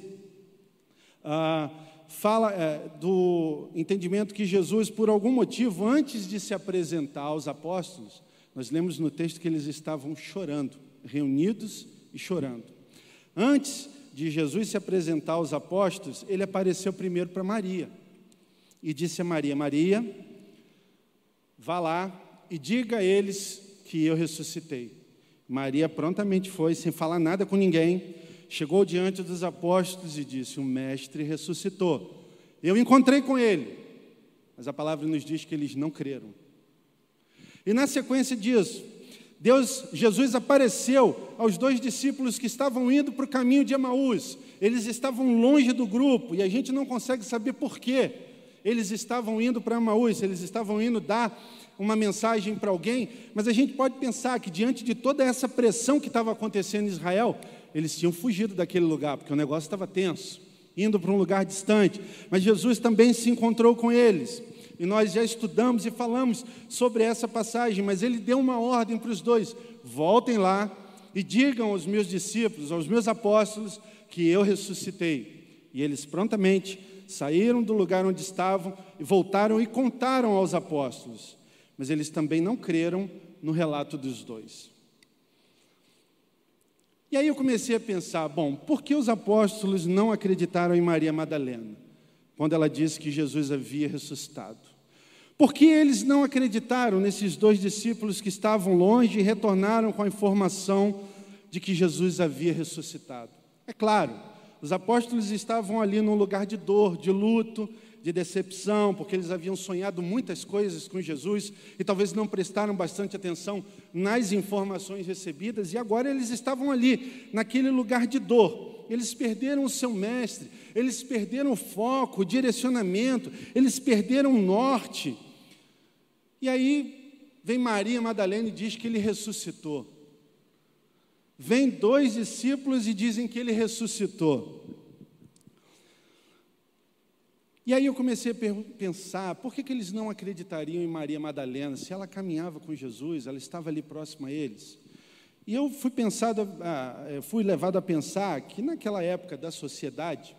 ah, fala é, do entendimento que Jesus, por algum motivo, antes de se apresentar aos apóstolos, nós lemos no texto que eles estavam chorando, reunidos e chorando. Antes de Jesus se apresentar aos apóstolos, ele apareceu primeiro para Maria e disse a Maria: Maria, vá lá e diga a eles que eu ressuscitei. Maria prontamente foi, sem falar nada com ninguém, chegou diante dos apóstolos e disse: O Mestre ressuscitou. Eu encontrei com ele, mas a palavra nos diz que eles não creram. E na sequência disso, Deus, Jesus apareceu aos dois discípulos que estavam indo para o caminho de Emaús. Eles estavam longe do grupo e a gente não consegue saber por quê. Eles estavam indo para Emaús, eles estavam indo dar uma mensagem para alguém, mas a gente pode pensar que diante de toda essa pressão que estava acontecendo em Israel, eles tinham fugido daquele lugar, porque o negócio estava tenso. indo para um lugar distante, mas Jesus também se encontrou com eles. E nós já estudamos e falamos sobre essa passagem, mas ele deu uma ordem para os dois: voltem lá e digam aos meus discípulos, aos meus apóstolos, que eu ressuscitei. E eles prontamente saíram do lugar onde estavam e voltaram e contaram aos apóstolos. Mas eles também não creram no relato dos dois. E aí eu comecei a pensar, bom, por que os apóstolos não acreditaram em Maria Madalena, quando ela disse que Jesus havia ressuscitado? Por que eles não acreditaram nesses dois discípulos que estavam longe e retornaram com a informação de que Jesus havia ressuscitado? É claro, os apóstolos estavam ali num lugar de dor, de luto, de decepção, porque eles haviam sonhado muitas coisas com Jesus e talvez não prestaram bastante atenção nas informações recebidas, e agora eles estavam ali, naquele lugar de dor. Eles perderam o seu mestre, eles perderam o foco, o direcionamento, eles perderam o norte. E aí vem Maria Madalena e diz que ele ressuscitou. Vem dois discípulos e dizem que ele ressuscitou. E aí eu comecei a pensar, por que, que eles não acreditariam em Maria Madalena? Se ela caminhava com Jesus, ela estava ali próxima a eles. E eu fui, pensado, fui levado a pensar que naquela época da sociedade,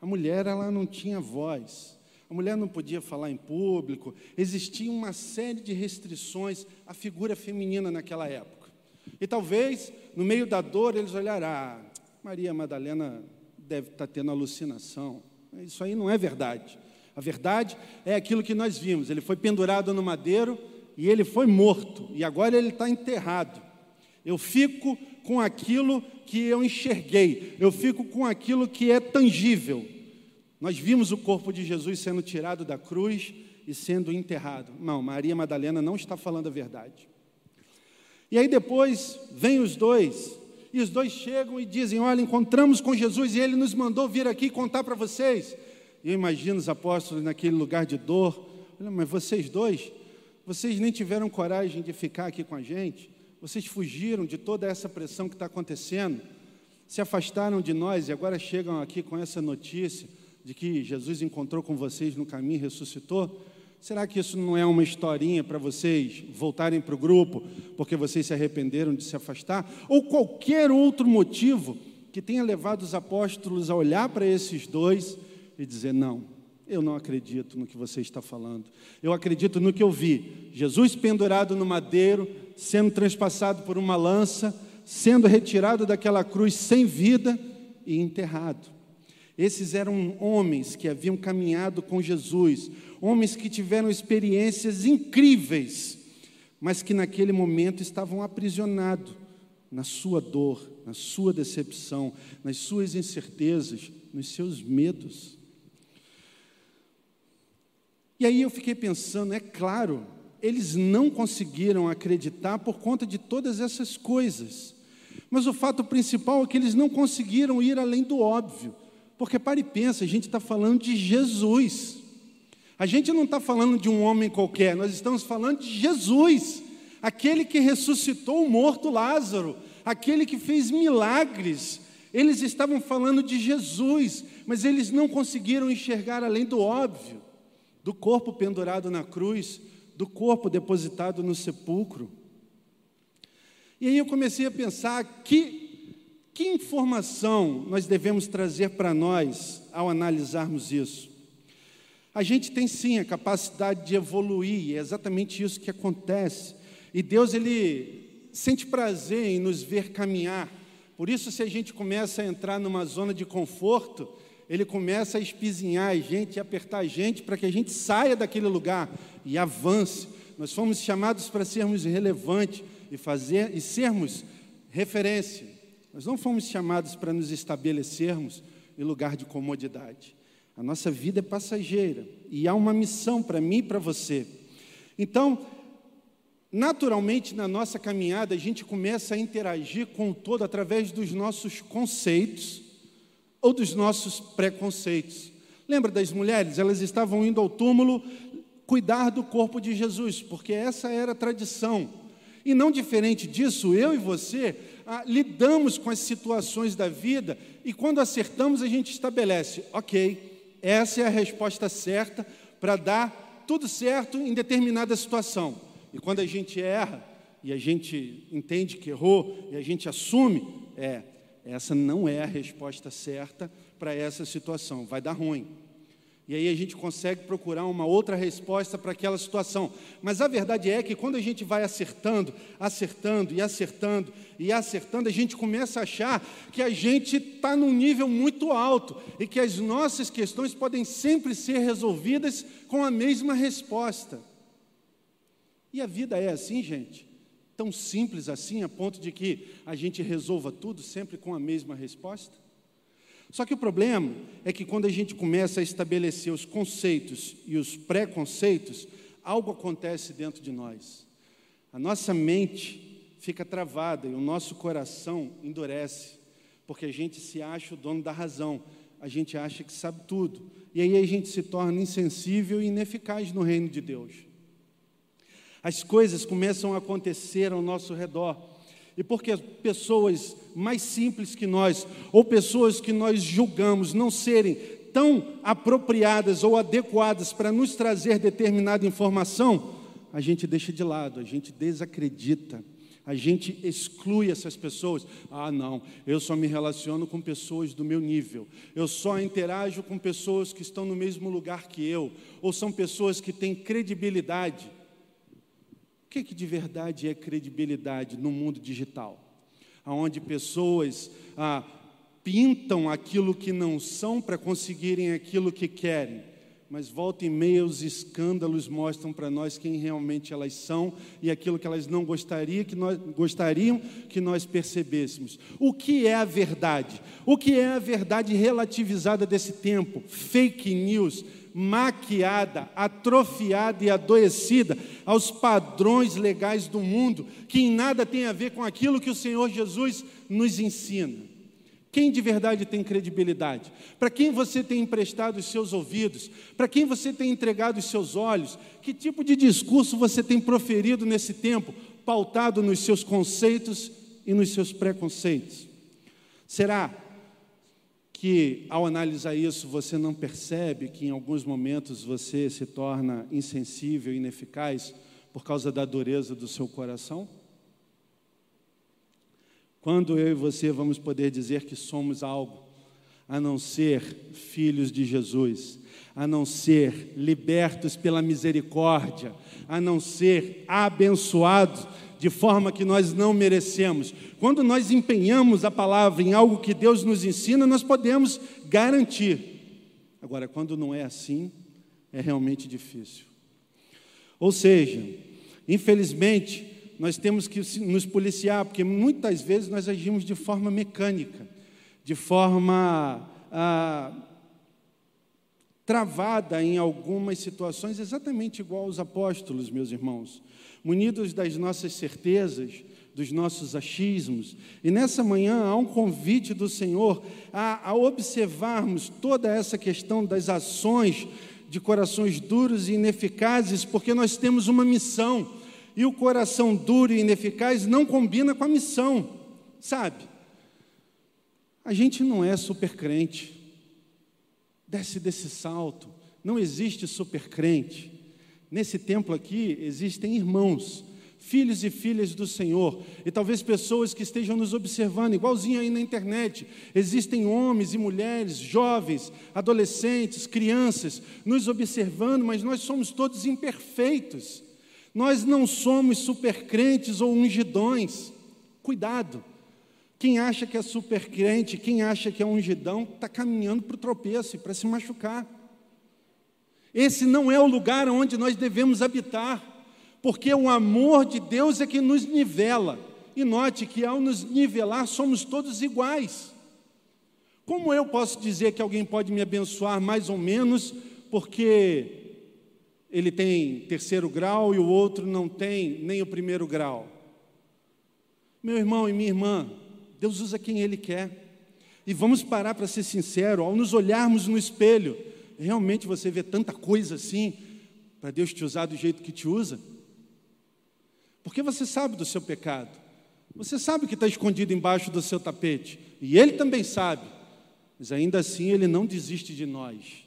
a mulher ela não tinha voz, a mulher não podia falar em público, existia uma série de restrições à figura feminina naquela época. E talvez, no meio da dor, eles olharam, ah, Maria Madalena deve estar tendo alucinação, isso aí não é verdade. A verdade é aquilo que nós vimos. Ele foi pendurado no madeiro e ele foi morto, e agora ele está enterrado. Eu fico com aquilo que eu enxerguei, eu fico com aquilo que é tangível. Nós vimos o corpo de Jesus sendo tirado da cruz e sendo enterrado. Não, Maria Madalena não está falando a verdade. E aí depois vem os dois e os dois chegam e dizem: Olha, encontramos com Jesus e ele nos mandou vir aqui contar para vocês. E eu imagino os apóstolos naquele lugar de dor. Olha, mas vocês dois, vocês nem tiveram coragem de ficar aqui com a gente. Vocês fugiram de toda essa pressão que está acontecendo, se afastaram de nós e agora chegam aqui com essa notícia de que Jesus encontrou com vocês no caminho e ressuscitou. Será que isso não é uma historinha para vocês voltarem para o grupo porque vocês se arrependeram de se afastar? Ou qualquer outro motivo que tenha levado os apóstolos a olhar para esses dois e dizer: não, eu não acredito no que você está falando. Eu acredito no que eu vi. Jesus pendurado no madeiro, sendo transpassado por uma lança, sendo retirado daquela cruz sem vida e enterrado. Esses eram homens que haviam caminhado com Jesus, homens que tiveram experiências incríveis, mas que naquele momento estavam aprisionados na sua dor, na sua decepção, nas suas incertezas, nos seus medos. E aí eu fiquei pensando, é claro, eles não conseguiram acreditar por conta de todas essas coisas. Mas o fato principal é que eles não conseguiram ir além do óbvio. Porque para e pensa, a gente está falando de Jesus. A gente não está falando de um homem qualquer, nós estamos falando de Jesus, aquele que ressuscitou o morto Lázaro, aquele que fez milagres. Eles estavam falando de Jesus, mas eles não conseguiram enxergar além do óbvio, do corpo pendurado na cruz, do corpo depositado no sepulcro. E aí eu comecei a pensar que que informação nós devemos trazer para nós ao analisarmos isso? A gente tem sim a capacidade de evoluir, é exatamente isso que acontece. E Deus, Ele sente prazer em nos ver caminhar. Por isso, se a gente começa a entrar numa zona de conforto, Ele começa a espizinhar a gente, a apertar a gente, para que a gente saia daquele lugar e avance. Nós fomos chamados para sermos relevantes e, fazer, e sermos referência. Nós não fomos chamados para nos estabelecermos em lugar de comodidade. A nossa vida é passageira e há uma missão para mim e para você. Então, naturalmente, na nossa caminhada, a gente começa a interagir com o todo através dos nossos conceitos ou dos nossos preconceitos. Lembra das mulheres? Elas estavam indo ao túmulo cuidar do corpo de Jesus, porque essa era a tradição. E não diferente disso, eu e você ah, lidamos com as situações da vida e quando acertamos a gente estabelece, ok, essa é a resposta certa para dar tudo certo em determinada situação. E quando a gente erra e a gente entende que errou e a gente assume, é, essa não é a resposta certa para essa situação, vai dar ruim. E aí a gente consegue procurar uma outra resposta para aquela situação. Mas a verdade é que quando a gente vai acertando, acertando e acertando e acertando, a gente começa a achar que a gente está num nível muito alto e que as nossas questões podem sempre ser resolvidas com a mesma resposta. E a vida é assim, gente? Tão simples assim, a ponto de que a gente resolva tudo sempre com a mesma resposta? Só que o problema é que quando a gente começa a estabelecer os conceitos e os preconceitos, algo acontece dentro de nós. A nossa mente fica travada e o nosso coração endurece, porque a gente se acha o dono da razão, a gente acha que sabe tudo, e aí a gente se torna insensível e ineficaz no reino de Deus. As coisas começam a acontecer ao nosso redor e porque pessoas mais simples que nós, ou pessoas que nós julgamos não serem tão apropriadas ou adequadas para nos trazer determinada informação, a gente deixa de lado, a gente desacredita, a gente exclui essas pessoas. Ah, não, eu só me relaciono com pessoas do meu nível, eu só interajo com pessoas que estão no mesmo lugar que eu, ou são pessoas que têm credibilidade que, que de verdade é credibilidade no mundo digital? Onde pessoas ah, pintam aquilo que não são para conseguirem aquilo que querem, mas volta e meia os escândalos mostram para nós quem realmente elas são e aquilo que elas não gostariam que nós, gostariam que nós percebêssemos. O que é a verdade? O que é a verdade relativizada desse tempo? Fake news maquiada, atrofiada e adoecida aos padrões legais do mundo, que em nada tem a ver com aquilo que o Senhor Jesus nos ensina. Quem de verdade tem credibilidade? Para quem você tem emprestado os seus ouvidos? Para quem você tem entregado os seus olhos? Que tipo de discurso você tem proferido nesse tempo, pautado nos seus conceitos e nos seus preconceitos? Será que ao analisar isso você não percebe que em alguns momentos você se torna insensível, ineficaz por causa da dureza do seu coração? Quando eu e você vamos poder dizer que somos algo a não ser filhos de Jesus, a não ser libertos pela misericórdia, a não ser abençoados de forma que nós não merecemos. Quando nós empenhamos a palavra em algo que Deus nos ensina, nós podemos garantir. Agora, quando não é assim, é realmente difícil. Ou seja, infelizmente, nós temos que nos policiar, porque muitas vezes nós agimos de forma mecânica, de forma ah, travada em algumas situações, exatamente igual aos apóstolos, meus irmãos munidos das nossas certezas, dos nossos achismos. E nessa manhã há um convite do Senhor a, a observarmos toda essa questão das ações de corações duros e ineficazes, porque nós temos uma missão. E o coração duro e ineficaz não combina com a missão, sabe? A gente não é super crente. Desce desse salto. Não existe super crente. Nesse templo aqui existem irmãos, filhos e filhas do Senhor, e talvez pessoas que estejam nos observando, igualzinho aí na internet. Existem homens e mulheres, jovens, adolescentes, crianças, nos observando, mas nós somos todos imperfeitos. Nós não somos supercrentes ou ungidões. Cuidado. Quem acha que é supercrente, quem acha que é ungidão, está caminhando para o tropeço e para se machucar. Esse não é o lugar onde nós devemos habitar, porque o amor de Deus é que nos nivela. E note que ao nos nivelar, somos todos iguais. Como eu posso dizer que alguém pode me abençoar mais ou menos, porque ele tem terceiro grau e o outro não tem nem o primeiro grau? Meu irmão e minha irmã, Deus usa quem Ele quer. E vamos parar para ser sincero, ao nos olharmos no espelho, realmente você vê tanta coisa assim para Deus te usar do jeito que te usa? Porque você sabe do seu pecado. Você sabe que está escondido embaixo do seu tapete. E Ele também sabe. Mas ainda assim, Ele não desiste de nós.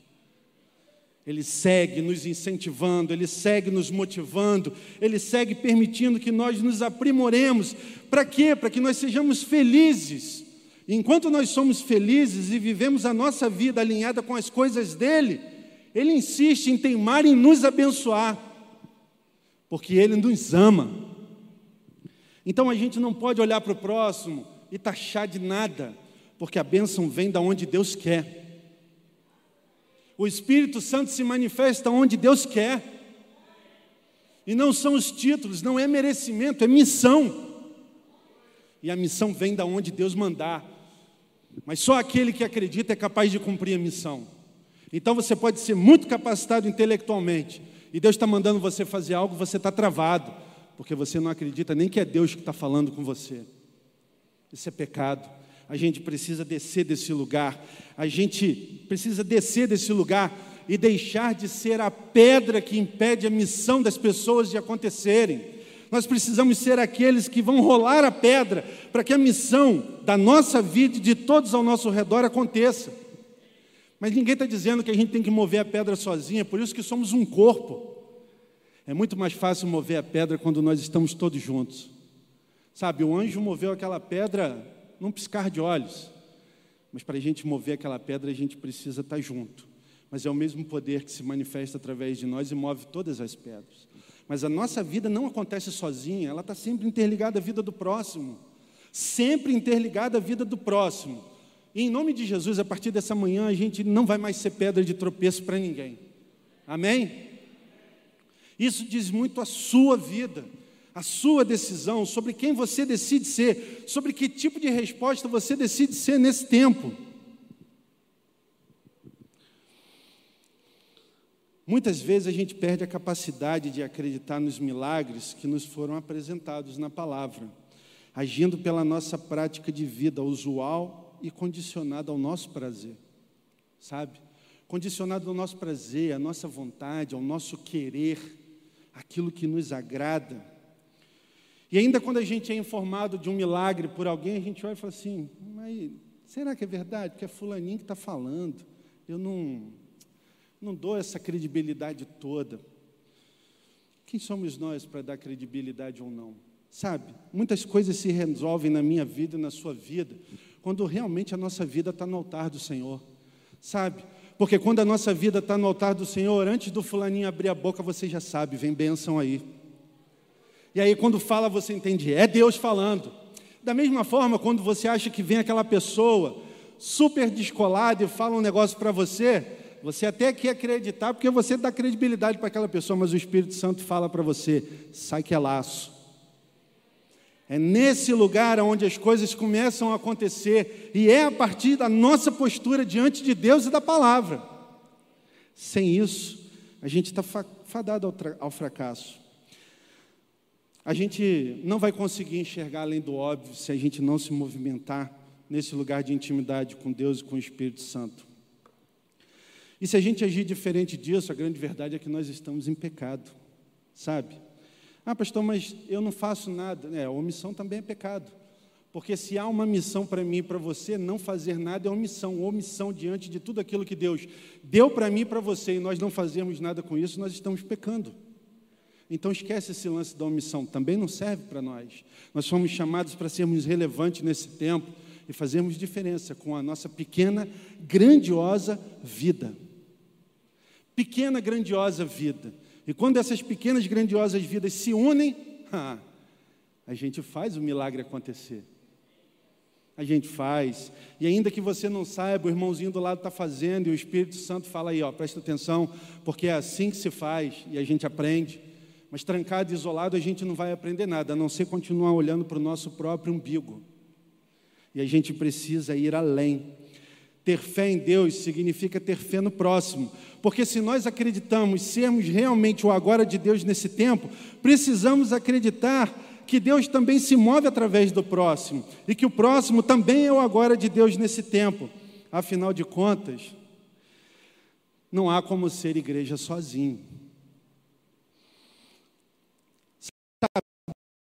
Ele segue nos incentivando, Ele segue nos motivando, Ele segue permitindo que nós nos aprimoremos. Para quê? Para que nós sejamos felizes. Enquanto nós somos felizes e vivemos a nossa vida alinhada com as coisas dele, Ele insiste em teimar em nos abençoar, porque Ele nos ama. Então a gente não pode olhar para o próximo e taxar de nada, porque a bênção vem da onde Deus quer. O Espírito Santo se manifesta onde Deus quer. E não são os títulos, não é merecimento, é missão. E a missão vem da onde Deus mandar. Mas só aquele que acredita é capaz de cumprir a missão. Então você pode ser muito capacitado intelectualmente, e Deus está mandando você fazer algo, você está travado, porque você não acredita nem que é Deus que está falando com você. Isso é pecado a gente precisa descer desse lugar, a gente precisa descer desse lugar e deixar de ser a pedra que impede a missão das pessoas de acontecerem. Nós precisamos ser aqueles que vão rolar a pedra para que a missão da nossa vida e de todos ao nosso redor aconteça. Mas ninguém está dizendo que a gente tem que mover a pedra sozinha, por isso que somos um corpo. É muito mais fácil mover a pedra quando nós estamos todos juntos. Sabe, o anjo moveu aquela pedra num piscar de olhos. Mas para a gente mover aquela pedra, a gente precisa estar junto. Mas é o mesmo poder que se manifesta através de nós e move todas as pedras. Mas a nossa vida não acontece sozinha, ela está sempre interligada à vida do próximo. Sempre interligada à vida do próximo. E em nome de Jesus, a partir dessa manhã, a gente não vai mais ser pedra de tropeço para ninguém. Amém? Isso diz muito a sua vida a sua decisão, sobre quem você decide ser, sobre que tipo de resposta você decide ser nesse tempo. Muitas vezes a gente perde a capacidade de acreditar nos milagres que nos foram apresentados na palavra, agindo pela nossa prática de vida usual e condicionada ao nosso prazer, sabe? Condicionado ao nosso prazer, à nossa vontade, ao nosso querer, aquilo que nos agrada. E ainda quando a gente é informado de um milagre por alguém, a gente olha e fala assim: mas será que é verdade? Porque é Fulaninho que está falando. Eu não, não dou essa credibilidade toda. Quem somos nós para dar credibilidade ou não? Sabe, muitas coisas se resolvem na minha vida e na sua vida quando realmente a nossa vida está no altar do Senhor. Sabe, porque quando a nossa vida está no altar do Senhor, antes do fulaninho abrir a boca, você já sabe, vem bênção aí. E aí, quando fala, você entende, é Deus falando. Da mesma forma, quando você acha que vem aquela pessoa super descolada e fala um negócio para você, você até quer acreditar, porque você dá credibilidade para aquela pessoa, mas o Espírito Santo fala para você: sai que é laço. É nesse lugar onde as coisas começam a acontecer, e é a partir da nossa postura diante de Deus e da palavra. Sem isso, a gente está fadado ao fracasso. A gente não vai conseguir enxergar além do óbvio se a gente não se movimentar nesse lugar de intimidade com Deus e com o Espírito Santo. E se a gente agir diferente disso, a grande verdade é que nós estamos em pecado, sabe? Ah, pastor, mas eu não faço nada. É, omissão também é pecado. Porque se há uma missão para mim e para você, não fazer nada é omissão. Omissão diante de tudo aquilo que Deus deu para mim e para você e nós não fazemos nada com isso, nós estamos pecando. Então esquece esse lance da omissão, também não serve para nós. Nós somos chamados para sermos relevantes nesse tempo e fazermos diferença com a nossa pequena, grandiosa vida. Pequena, grandiosa vida. E quando essas pequenas, grandiosas vidas se unem, a gente faz o milagre acontecer. A gente faz. E ainda que você não saiba, o irmãozinho do lado está fazendo, e o Espírito Santo fala aí, ó, presta atenção, porque é assim que se faz, e a gente aprende. Mas trancado, isolado, a gente não vai aprender nada, a não ser continuar olhando para o nosso próprio umbigo. E a gente precisa ir além. Ter fé em Deus significa ter fé no próximo, porque se nós acreditamos sermos realmente o agora de Deus nesse tempo, precisamos acreditar que Deus também se move através do próximo e que o próximo também é o agora de Deus nesse tempo. Afinal de contas, não há como ser igreja sozinho.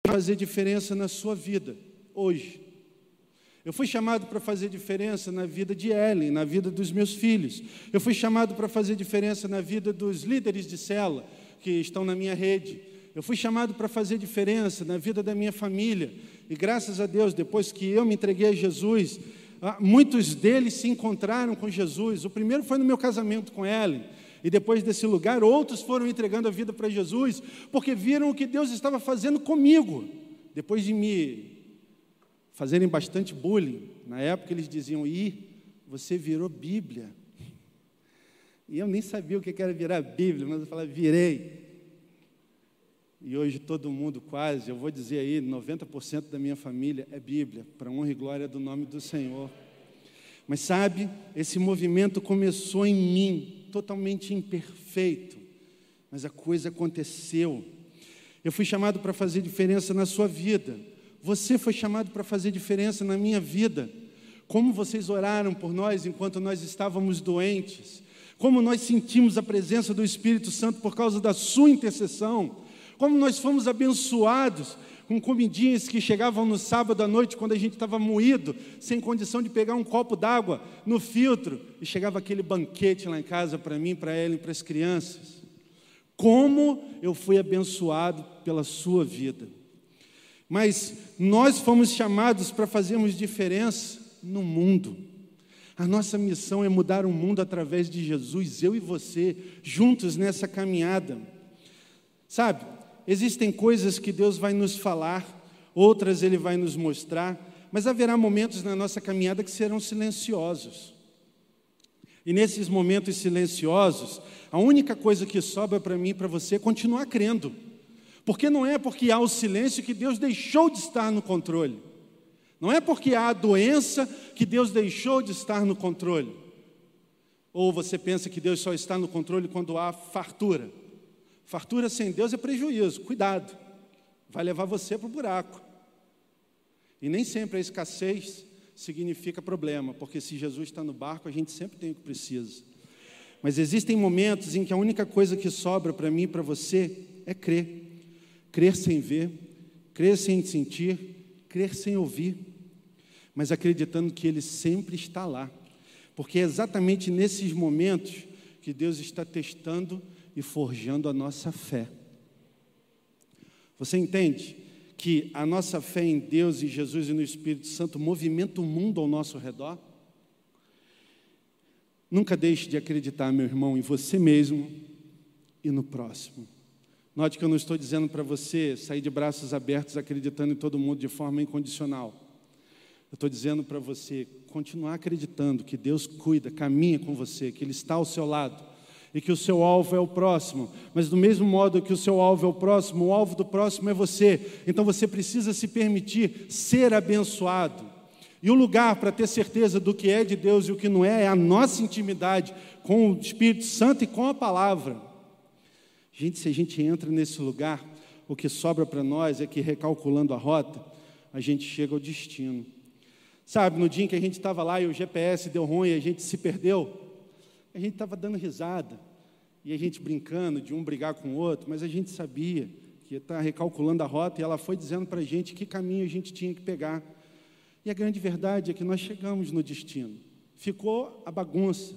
fazer diferença na sua vida, hoje. Eu fui chamado para fazer diferença na vida de Ellen, na vida dos meus filhos. Eu fui chamado para fazer diferença na vida dos líderes de cela que estão na minha rede. Eu fui chamado para fazer diferença na vida da minha família. E graças a Deus, depois que eu me entreguei a Jesus, ah, muitos deles se encontraram com Jesus. O primeiro foi no meu casamento com Ellen. E depois desse lugar, outros foram entregando a vida para Jesus, porque viram o que Deus estava fazendo comigo. Depois de me fazerem bastante bullying, na época eles diziam: Ih, você virou Bíblia. E eu nem sabia o que era virar Bíblia, mas eu falava: virei. E hoje todo mundo quase, eu vou dizer aí, 90% da minha família é Bíblia, para honra e glória do nome do Senhor. Mas sabe, esse movimento começou em mim, totalmente imperfeito, mas a coisa aconteceu. Eu fui chamado para fazer diferença na sua vida. Você foi chamado para fazer diferença na minha vida. Como vocês oraram por nós enquanto nós estávamos doentes. Como nós sentimos a presença do Espírito Santo por causa da sua intercessão. Como nós fomos abençoados com comidinhas que chegavam no sábado à noite, quando a gente estava moído, sem condição de pegar um copo d'água no filtro, e chegava aquele banquete lá em casa para mim, para ela e para as crianças. Como eu fui abençoado pela sua vida. Mas nós fomos chamados para fazermos diferença no mundo. A nossa missão é mudar o mundo através de Jesus, eu e você, juntos nessa caminhada. Sabe, Existem coisas que Deus vai nos falar, outras Ele vai nos mostrar, mas haverá momentos na nossa caminhada que serão silenciosos. E nesses momentos silenciosos, a única coisa que sobra para mim e para você é continuar crendo. Porque não é porque há o silêncio que Deus deixou de estar no controle. Não é porque há a doença que Deus deixou de estar no controle. Ou você pensa que Deus só está no controle quando há fartura. Fartura sem Deus é prejuízo, cuidado, vai levar você para o buraco. E nem sempre a escassez significa problema, porque se Jesus está no barco, a gente sempre tem o que precisa. Mas existem momentos em que a única coisa que sobra para mim e para você é crer. Crer sem ver, crer sem sentir, crer sem ouvir, mas acreditando que Ele sempre está lá. Porque é exatamente nesses momentos que Deus está testando e forjando a nossa fé. Você entende que a nossa fé em Deus, em Jesus e no Espírito Santo movimenta o mundo ao nosso redor? Nunca deixe de acreditar, meu irmão, em você mesmo e no próximo. Note que eu não estou dizendo para você sair de braços abertos acreditando em todo mundo de forma incondicional. Eu estou dizendo para você continuar acreditando que Deus cuida, caminha com você, que Ele está ao seu lado e que o seu alvo é o próximo, mas do mesmo modo que o seu alvo é o próximo, o alvo do próximo é você. Então você precisa se permitir ser abençoado. E o lugar para ter certeza do que é de Deus e o que não é é a nossa intimidade com o Espírito Santo e com a palavra. Gente, se a gente entra nesse lugar, o que sobra para nós é que recalculando a rota, a gente chega ao destino. Sabe, no dia em que a gente estava lá e o GPS deu ruim e a gente se perdeu, a gente estava dando risada e a gente brincando de um brigar com o outro, mas a gente sabia que estar recalculando a rota e ela foi dizendo para a gente que caminho a gente tinha que pegar. E a grande verdade é que nós chegamos no destino. Ficou a bagunça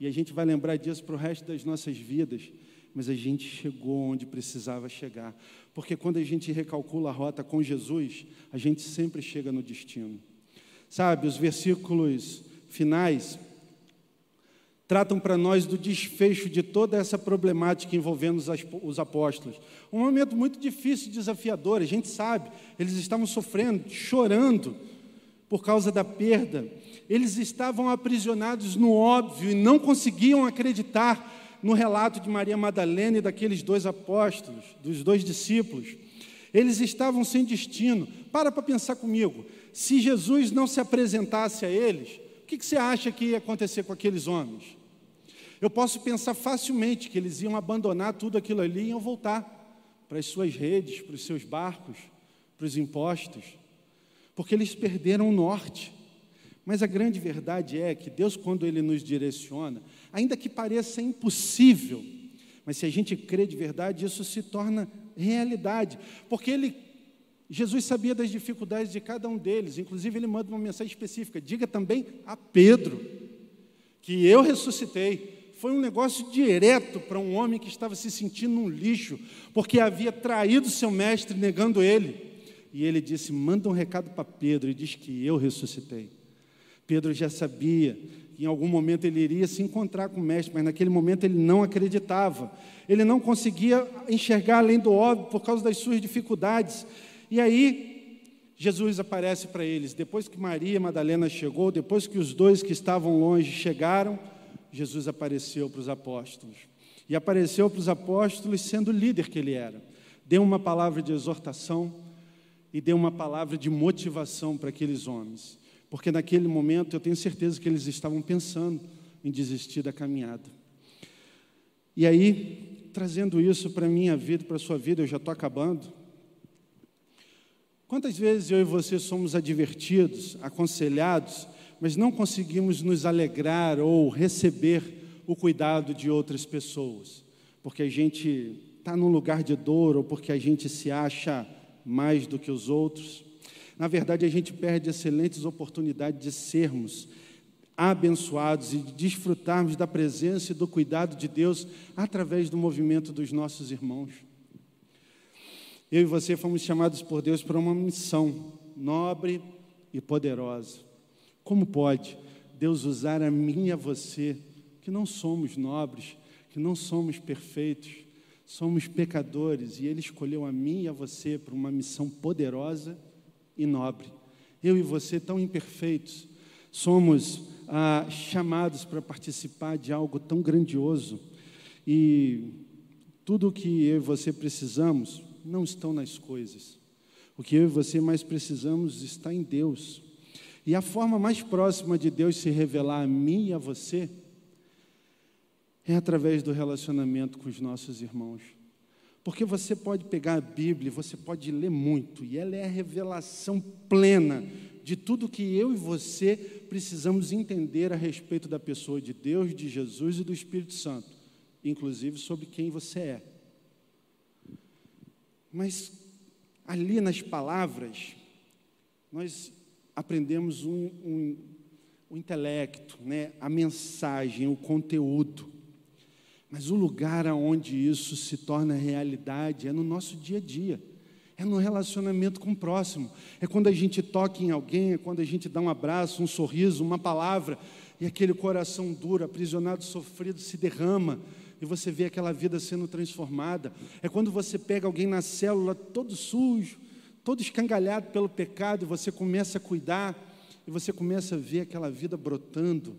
e a gente vai lembrar disso para o resto das nossas vidas, mas a gente chegou onde precisava chegar. Porque quando a gente recalcula a rota com Jesus, a gente sempre chega no destino. Sabe, os versículos finais tratam para nós do desfecho de toda essa problemática envolvendo os apóstolos. Um momento muito difícil e desafiador, a gente sabe, eles estavam sofrendo, chorando por causa da perda. Eles estavam aprisionados no óbvio e não conseguiam acreditar no relato de Maria Madalena e daqueles dois apóstolos, dos dois discípulos. Eles estavam sem destino. Para para pensar comigo. Se Jesus não se apresentasse a eles, o que, que você acha que ia acontecer com aqueles homens? Eu posso pensar facilmente que eles iam abandonar tudo aquilo ali e iam voltar para as suas redes, para os seus barcos, para os impostos, porque eles perderam o norte. Mas a grande verdade é que Deus, quando Ele nos direciona, ainda que pareça impossível, mas se a gente crê de verdade, isso se torna realidade, porque Ele Jesus sabia das dificuldades de cada um deles, inclusive ele manda uma mensagem específica: diga também a Pedro que eu ressuscitei. Foi um negócio direto para um homem que estava se sentindo um lixo, porque havia traído seu mestre, negando ele. E ele disse: manda um recado para Pedro e diz que eu ressuscitei. Pedro já sabia que em algum momento ele iria se encontrar com o mestre, mas naquele momento ele não acreditava. Ele não conseguia enxergar além do óbvio por causa das suas dificuldades. E aí, Jesus aparece para eles. Depois que Maria Madalena chegou, depois que os dois que estavam longe chegaram, Jesus apareceu para os apóstolos. E apareceu para os apóstolos sendo o líder que ele era. Deu uma palavra de exortação e deu uma palavra de motivação para aqueles homens. Porque naquele momento eu tenho certeza que eles estavam pensando em desistir da caminhada. E aí, trazendo isso para a minha vida, para a sua vida, eu já estou acabando. Quantas vezes eu e você somos advertidos, aconselhados, mas não conseguimos nos alegrar ou receber o cuidado de outras pessoas? Porque a gente está num lugar de dor ou porque a gente se acha mais do que os outros. Na verdade, a gente perde excelentes oportunidades de sermos abençoados e de desfrutarmos da presença e do cuidado de Deus através do movimento dos nossos irmãos. Eu e você fomos chamados por Deus para uma missão nobre e poderosa. Como pode Deus usar a mim e a você, que não somos nobres, que não somos perfeitos, somos pecadores, e Ele escolheu a mim e a você para uma missão poderosa e nobre. Eu e você, tão imperfeitos, somos ah, chamados para participar de algo tão grandioso. E tudo o que eu e você precisamos não estão nas coisas. O que eu e você mais precisamos está em Deus. E a forma mais próxima de Deus se revelar a mim e a você é através do relacionamento com os nossos irmãos. Porque você pode pegar a Bíblia, você pode ler muito, e ela é a revelação plena de tudo que eu e você precisamos entender a respeito da pessoa de Deus, de Jesus e do Espírito Santo, inclusive sobre quem você é. Mas ali nas palavras, nós aprendemos um, um, o intelecto, né? a mensagem, o conteúdo. Mas o lugar aonde isso se torna realidade é no nosso dia a dia. É no relacionamento com o próximo. É quando a gente toca em alguém, é quando a gente dá um abraço, um sorriso, uma palavra, e aquele coração duro, aprisionado, sofrido se derrama, e você vê aquela vida sendo transformada. É quando você pega alguém na célula todo sujo, todo escangalhado pelo pecado, e você começa a cuidar, e você começa a ver aquela vida brotando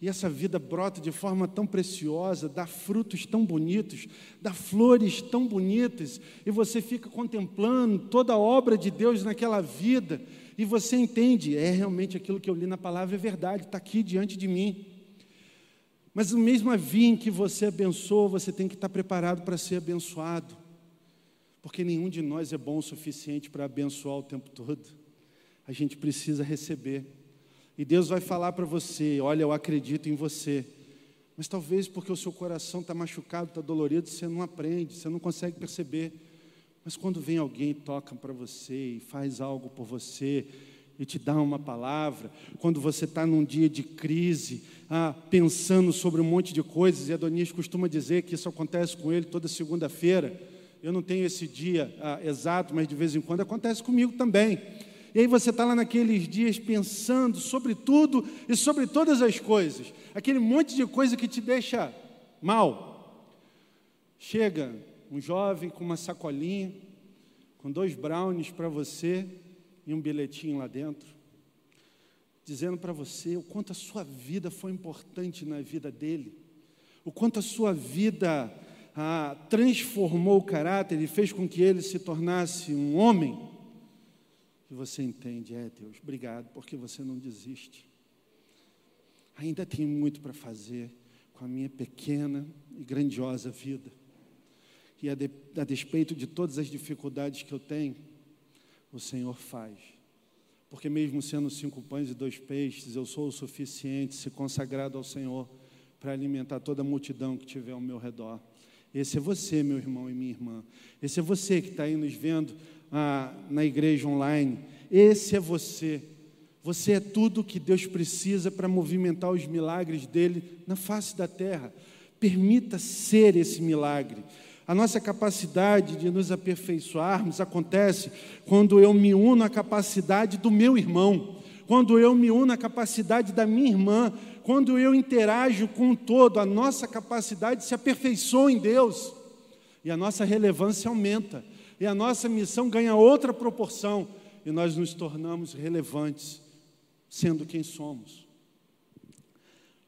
e essa vida brota de forma tão preciosa, dá frutos tão bonitos, dá flores tão bonitas, e você fica contemplando toda a obra de Deus naquela vida, e você entende, é realmente aquilo que eu li na palavra, é verdade, está aqui diante de mim. Mas mesmo vinho que você abençoa, você tem que estar preparado para ser abençoado, porque nenhum de nós é bom o suficiente para abençoar o tempo todo, a gente precisa receber. E Deus vai falar para você: olha, eu acredito em você. Mas talvez porque o seu coração está machucado, está dolorido, você não aprende, você não consegue perceber. Mas quando vem alguém toca para você e faz algo por você e te dá uma palavra, quando você está num dia de crise, ah, pensando sobre um monte de coisas, e Adonias costuma dizer que isso acontece com ele toda segunda-feira. Eu não tenho esse dia ah, exato, mas de vez em quando acontece comigo também. E aí você está lá naqueles dias pensando sobre tudo e sobre todas as coisas, aquele monte de coisa que te deixa mal. Chega um jovem com uma sacolinha, com dois brownies para você e um bilhetinho lá dentro, dizendo para você o quanto a sua vida foi importante na vida dele, o quanto a sua vida ah, transformou o caráter e fez com que ele se tornasse um homem e você entende, é Deus, obrigado, porque você não desiste. Ainda tem muito para fazer com a minha pequena e grandiosa vida. E a, de, a despeito de todas as dificuldades que eu tenho, o Senhor faz. Porque mesmo sendo cinco pães e dois peixes, eu sou o suficiente, se consagrado ao Senhor, para alimentar toda a multidão que tiver ao meu redor. Esse é você, meu irmão e minha irmã. Esse é você que está aí nos vendo ah, na igreja online. Esse é você. Você é tudo que Deus precisa para movimentar os milagres dele na face da terra. Permita ser esse milagre. A nossa capacidade de nos aperfeiçoarmos acontece quando eu me uno à capacidade do meu irmão, quando eu me uno à capacidade da minha irmã, quando eu interajo com o todo, a nossa capacidade se aperfeiçoa em Deus e a nossa relevância aumenta, e a nossa missão ganha outra proporção, e nós nos tornamos relevantes, sendo quem somos.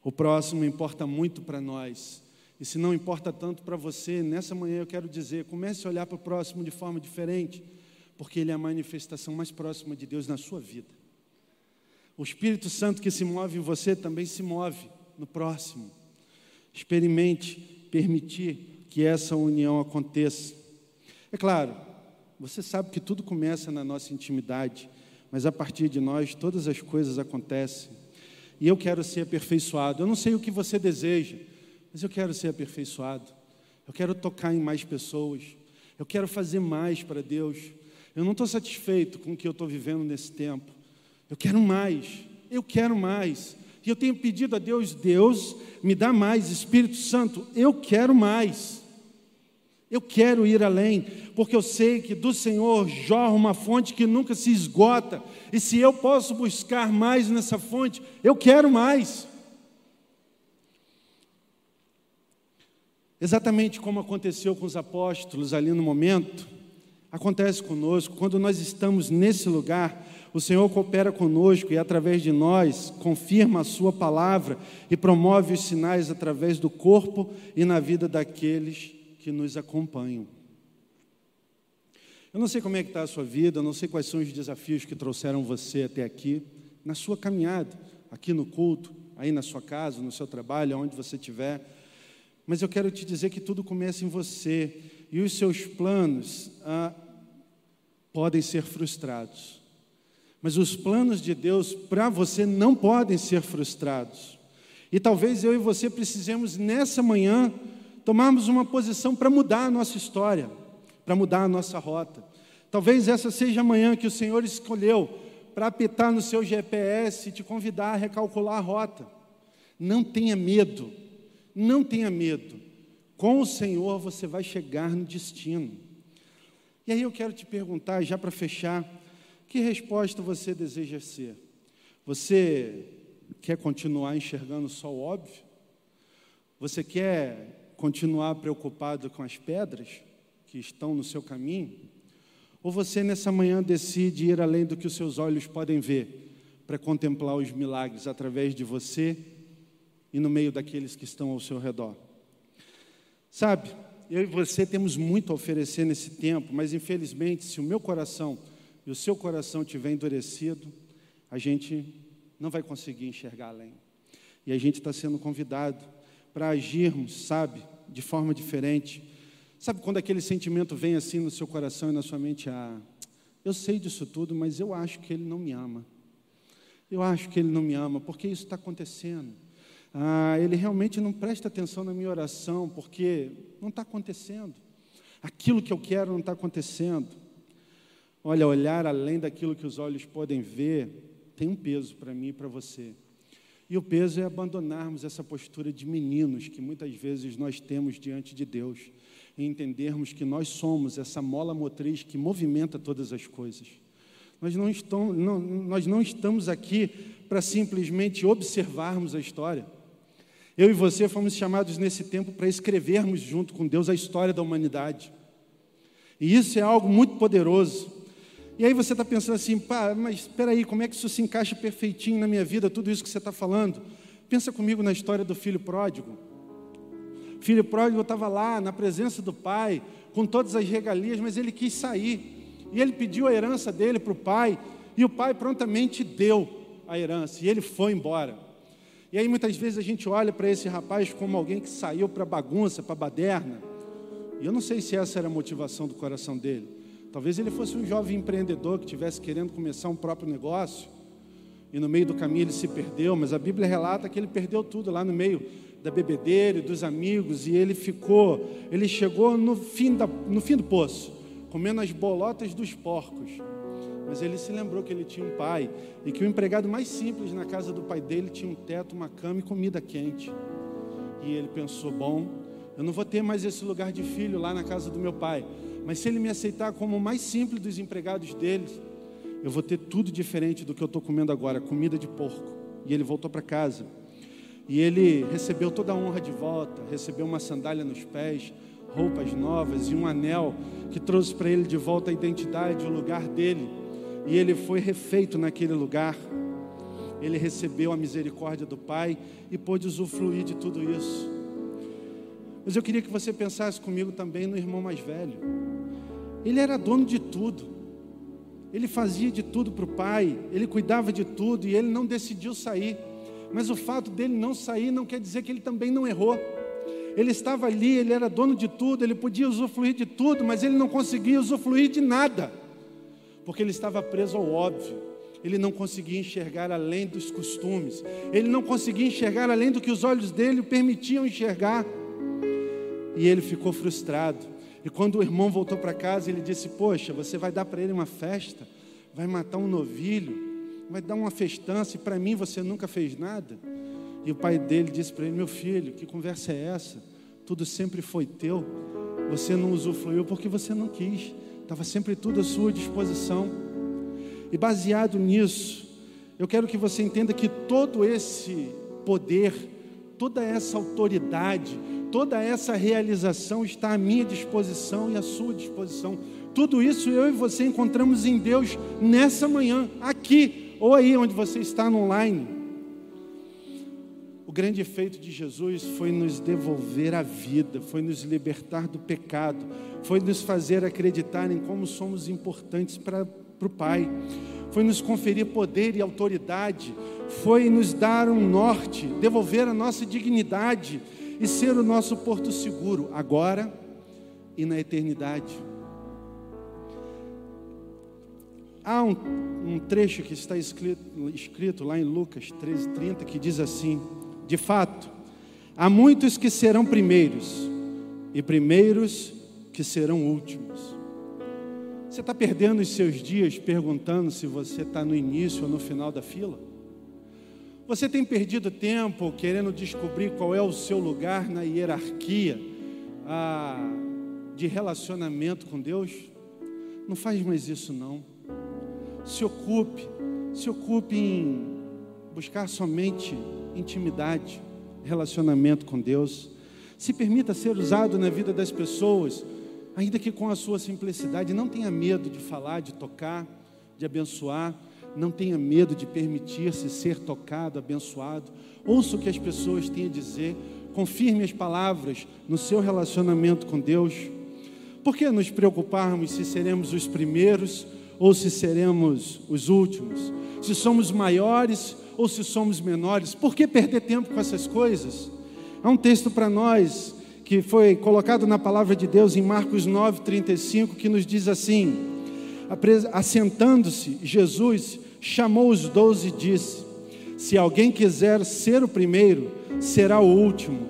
O próximo importa muito para nós, e se não importa tanto para você, nessa manhã eu quero dizer: comece a olhar para o próximo de forma diferente, porque ele é a manifestação mais próxima de Deus na sua vida. O Espírito Santo que se move em você também se move no próximo. Experimente permitir que essa união aconteça. É claro, você sabe que tudo começa na nossa intimidade, mas a partir de nós todas as coisas acontecem. E eu quero ser aperfeiçoado. Eu não sei o que você deseja, mas eu quero ser aperfeiçoado. Eu quero tocar em mais pessoas. Eu quero fazer mais para Deus. Eu não estou satisfeito com o que eu estou vivendo nesse tempo. Eu quero mais. Eu quero mais. E eu tenho pedido a Deus, Deus, me dá mais, Espírito Santo, eu quero mais. Eu quero ir além, porque eu sei que do Senhor jorra uma fonte que nunca se esgota, e se eu posso buscar mais nessa fonte, eu quero mais. Exatamente como aconteceu com os apóstolos ali no momento, acontece conosco, quando nós estamos nesse lugar, o Senhor coopera conosco e através de nós confirma a Sua palavra e promove os sinais através do corpo e na vida daqueles que nos acompanham. Eu não sei como é que está a sua vida, eu não sei quais são os desafios que trouxeram você até aqui, na sua caminhada, aqui no culto, aí na sua casa, no seu trabalho, onde você estiver. Mas eu quero te dizer que tudo começa em você e os seus planos ah, podem ser frustrados. Mas os planos de Deus para você não podem ser frustrados. E talvez eu e você precisemos nessa manhã tomarmos uma posição para mudar a nossa história, para mudar a nossa rota. Talvez essa seja a manhã que o Senhor escolheu para apitar no seu GPS e te convidar a recalcular a rota. Não tenha medo, não tenha medo. Com o Senhor você vai chegar no destino. E aí eu quero te perguntar, já para fechar, que resposta você deseja ser? Você quer continuar enxergando só o óbvio? Você quer continuar preocupado com as pedras que estão no seu caminho? Ou você nessa manhã decide ir além do que os seus olhos podem ver, para contemplar os milagres através de você e no meio daqueles que estão ao seu redor? Sabe, eu e você temos muito a oferecer nesse tempo, mas infelizmente, se o meu coração e o seu coração tiver endurecido, a gente não vai conseguir enxergar além. E a gente está sendo convidado para agirmos, sabe, de forma diferente. Sabe quando aquele sentimento vem assim no seu coração e na sua mente? Ah, eu sei disso tudo, mas eu acho que ele não me ama. Eu acho que ele não me ama, porque isso está acontecendo. Ah, ele realmente não presta atenção na minha oração, porque não está acontecendo. Aquilo que eu quero não está acontecendo. Olha, olhar além daquilo que os olhos podem ver tem um peso para mim e para você. E o peso é abandonarmos essa postura de meninos que muitas vezes nós temos diante de Deus e entendermos que nós somos essa mola motriz que movimenta todas as coisas. Nós não estamos, não, nós não estamos aqui para simplesmente observarmos a história. Eu e você fomos chamados nesse tempo para escrevermos junto com Deus a história da humanidade. E isso é algo muito poderoso. E aí você está pensando assim, pá, mas espera aí, como é que isso se encaixa perfeitinho na minha vida, tudo isso que você está falando? Pensa comigo na história do filho pródigo. O filho pródigo estava lá, na presença do pai, com todas as regalias, mas ele quis sair. E ele pediu a herança dele para o pai, e o pai prontamente deu a herança, e ele foi embora. E aí muitas vezes a gente olha para esse rapaz como alguém que saiu para bagunça, para baderna. E eu não sei se essa era a motivação do coração dele. Talvez ele fosse um jovem empreendedor que estivesse querendo começar um próprio negócio. e no meio do caminho ele se perdeu, mas a Bíblia relata que ele perdeu tudo lá no meio da bebedeira e dos amigos, e ele ficou, ele chegou no fim, da, no fim do poço, comendo as bolotas dos porcos. Mas ele se lembrou que ele tinha um pai e que o empregado mais simples na casa do pai dele tinha um teto, uma cama e comida quente. E ele pensou: bom, eu não vou ter mais esse lugar de filho lá na casa do meu pai, mas se ele me aceitar como o mais simples dos empregados dele, eu vou ter tudo diferente do que eu estou comendo agora comida de porco. E ele voltou para casa. E ele recebeu toda a honra de volta, recebeu uma sandália nos pés, roupas novas e um anel que trouxe para ele de volta a identidade, o lugar dele. E ele foi refeito naquele lugar. Ele recebeu a misericórdia do Pai e pôde usufruir de tudo isso. Mas eu queria que você pensasse comigo também no irmão mais velho. Ele era dono de tudo. Ele fazia de tudo para o pai, ele cuidava de tudo e ele não decidiu sair. Mas o fato dele não sair não quer dizer que ele também não errou. Ele estava ali, ele era dono de tudo, ele podia usufruir de tudo, mas ele não conseguia usufruir de nada, porque ele estava preso ao óbvio. Ele não conseguia enxergar além dos costumes, ele não conseguia enxergar além do que os olhos dele permitiam enxergar, e ele ficou frustrado. E quando o irmão voltou para casa, ele disse: Poxa, você vai dar para ele uma festa, vai matar um novilho, vai dar uma festança, e para mim você nunca fez nada. E o pai dele disse para ele: Meu filho, que conversa é essa? Tudo sempre foi teu, você não usufruiu porque você não quis, estava sempre tudo à sua disposição. E baseado nisso, eu quero que você entenda que todo esse poder, toda essa autoridade, toda essa realização está à minha disposição e à sua disposição. Tudo isso eu e você encontramos em Deus nessa manhã, aqui, ou aí onde você está no online. O grande efeito de Jesus foi nos devolver a vida, foi nos libertar do pecado, foi nos fazer acreditar em como somos importantes para o Pai, foi nos conferir poder e autoridade, foi nos dar um norte, devolver a nossa dignidade e ser o nosso porto seguro, agora e na eternidade. Há um, um trecho que está escrito, escrito lá em Lucas 13:30 que diz assim: De fato, há muitos que serão primeiros, e primeiros que serão últimos. Você está perdendo os seus dias perguntando se você está no início ou no final da fila? Você tem perdido tempo querendo descobrir qual é o seu lugar na hierarquia ah, de relacionamento com Deus? Não faz mais isso não. Se ocupe, se ocupe em buscar somente intimidade, relacionamento com Deus. Se permita ser usado na vida das pessoas, ainda que com a sua simplicidade. Não tenha medo de falar, de tocar, de abençoar. Não tenha medo de permitir-se ser tocado, abençoado. Ouça o que as pessoas têm a dizer. Confirme as palavras no seu relacionamento com Deus. Por que nos preocuparmos se seremos os primeiros ou se seremos os últimos? Se somos maiores ou se somos menores? Por que perder tempo com essas coisas? Há um texto para nós que foi colocado na palavra de Deus em Marcos 9:35 que nos diz assim: Assentando-se, Jesus chamou os doze e disse: Se alguém quiser ser o primeiro, será o último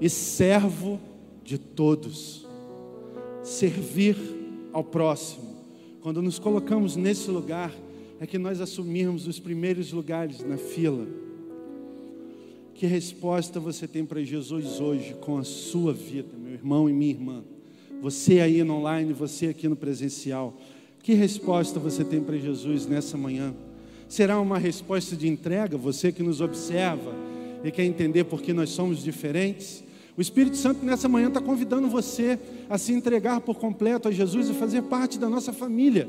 e servo de todos. Servir ao próximo. Quando nos colocamos nesse lugar, é que nós assumirmos os primeiros lugares na fila. Que resposta você tem para Jesus hoje com a sua vida, meu irmão e minha irmã? Você aí no online, você aqui no presencial. Que resposta você tem para Jesus nessa manhã? Será uma resposta de entrega, você que nos observa e quer entender por que nós somos diferentes? O Espírito Santo nessa manhã está convidando você a se entregar por completo a Jesus e fazer parte da nossa família.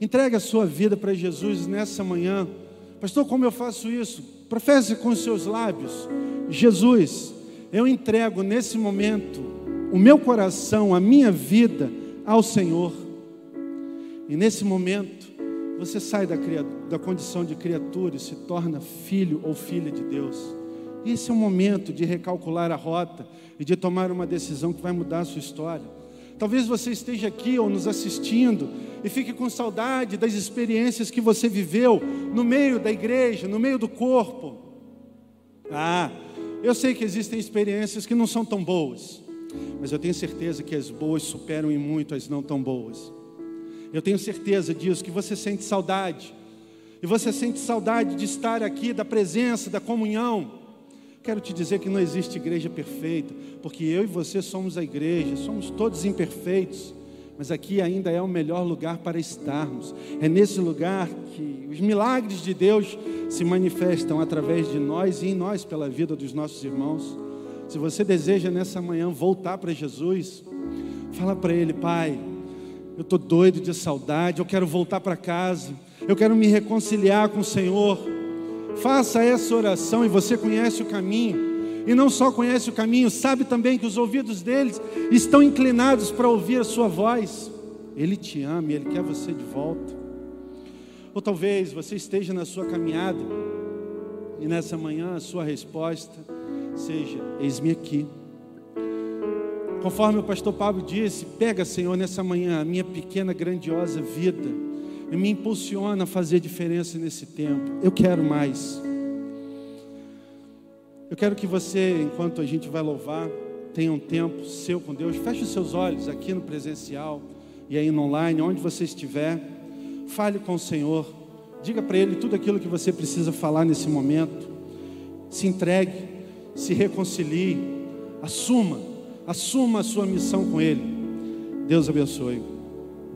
Entregue a sua vida para Jesus nessa manhã. Pastor, como eu faço isso? Professe com os seus lábios: Jesus, eu entrego nesse momento o meu coração, a minha vida ao Senhor. E nesse momento, você sai da, da condição de criatura e se torna filho ou filha de Deus. Esse é o momento de recalcular a rota e de tomar uma decisão que vai mudar a sua história. Talvez você esteja aqui ou nos assistindo e fique com saudade das experiências que você viveu no meio da igreja, no meio do corpo. Ah, eu sei que existem experiências que não são tão boas, mas eu tenho certeza que as boas superam em muito as não tão boas. Eu tenho certeza disso, que você sente saudade, e você sente saudade de estar aqui, da presença, da comunhão. Quero te dizer que não existe igreja perfeita, porque eu e você somos a igreja, somos todos imperfeitos, mas aqui ainda é o melhor lugar para estarmos. É nesse lugar que os milagres de Deus se manifestam através de nós e em nós pela vida dos nossos irmãos. Se você deseja nessa manhã voltar para Jesus, fala para Ele, Pai, eu estou doido de saudade, eu quero voltar para casa eu quero me reconciliar com o Senhor. Faça essa oração e você conhece o caminho. E não só conhece o caminho, sabe também que os ouvidos deles estão inclinados para ouvir a sua voz. Ele te ama, ele quer você de volta. Ou talvez você esteja na sua caminhada e nessa manhã a sua resposta seja: Eis-me aqui. Conforme o pastor Pablo disse, pega, Senhor, nessa manhã a minha pequena, grandiosa vida e me impulsiona a fazer diferença nesse tempo. Eu quero mais. Eu quero que você, enquanto a gente vai louvar, tenha um tempo seu com Deus. Feche os seus olhos aqui no presencial e aí no online, onde você estiver. Fale com o Senhor. Diga para Ele tudo aquilo que você precisa falar nesse momento. Se entregue, se reconcilie, assuma, assuma a sua missão com Ele. Deus abençoe.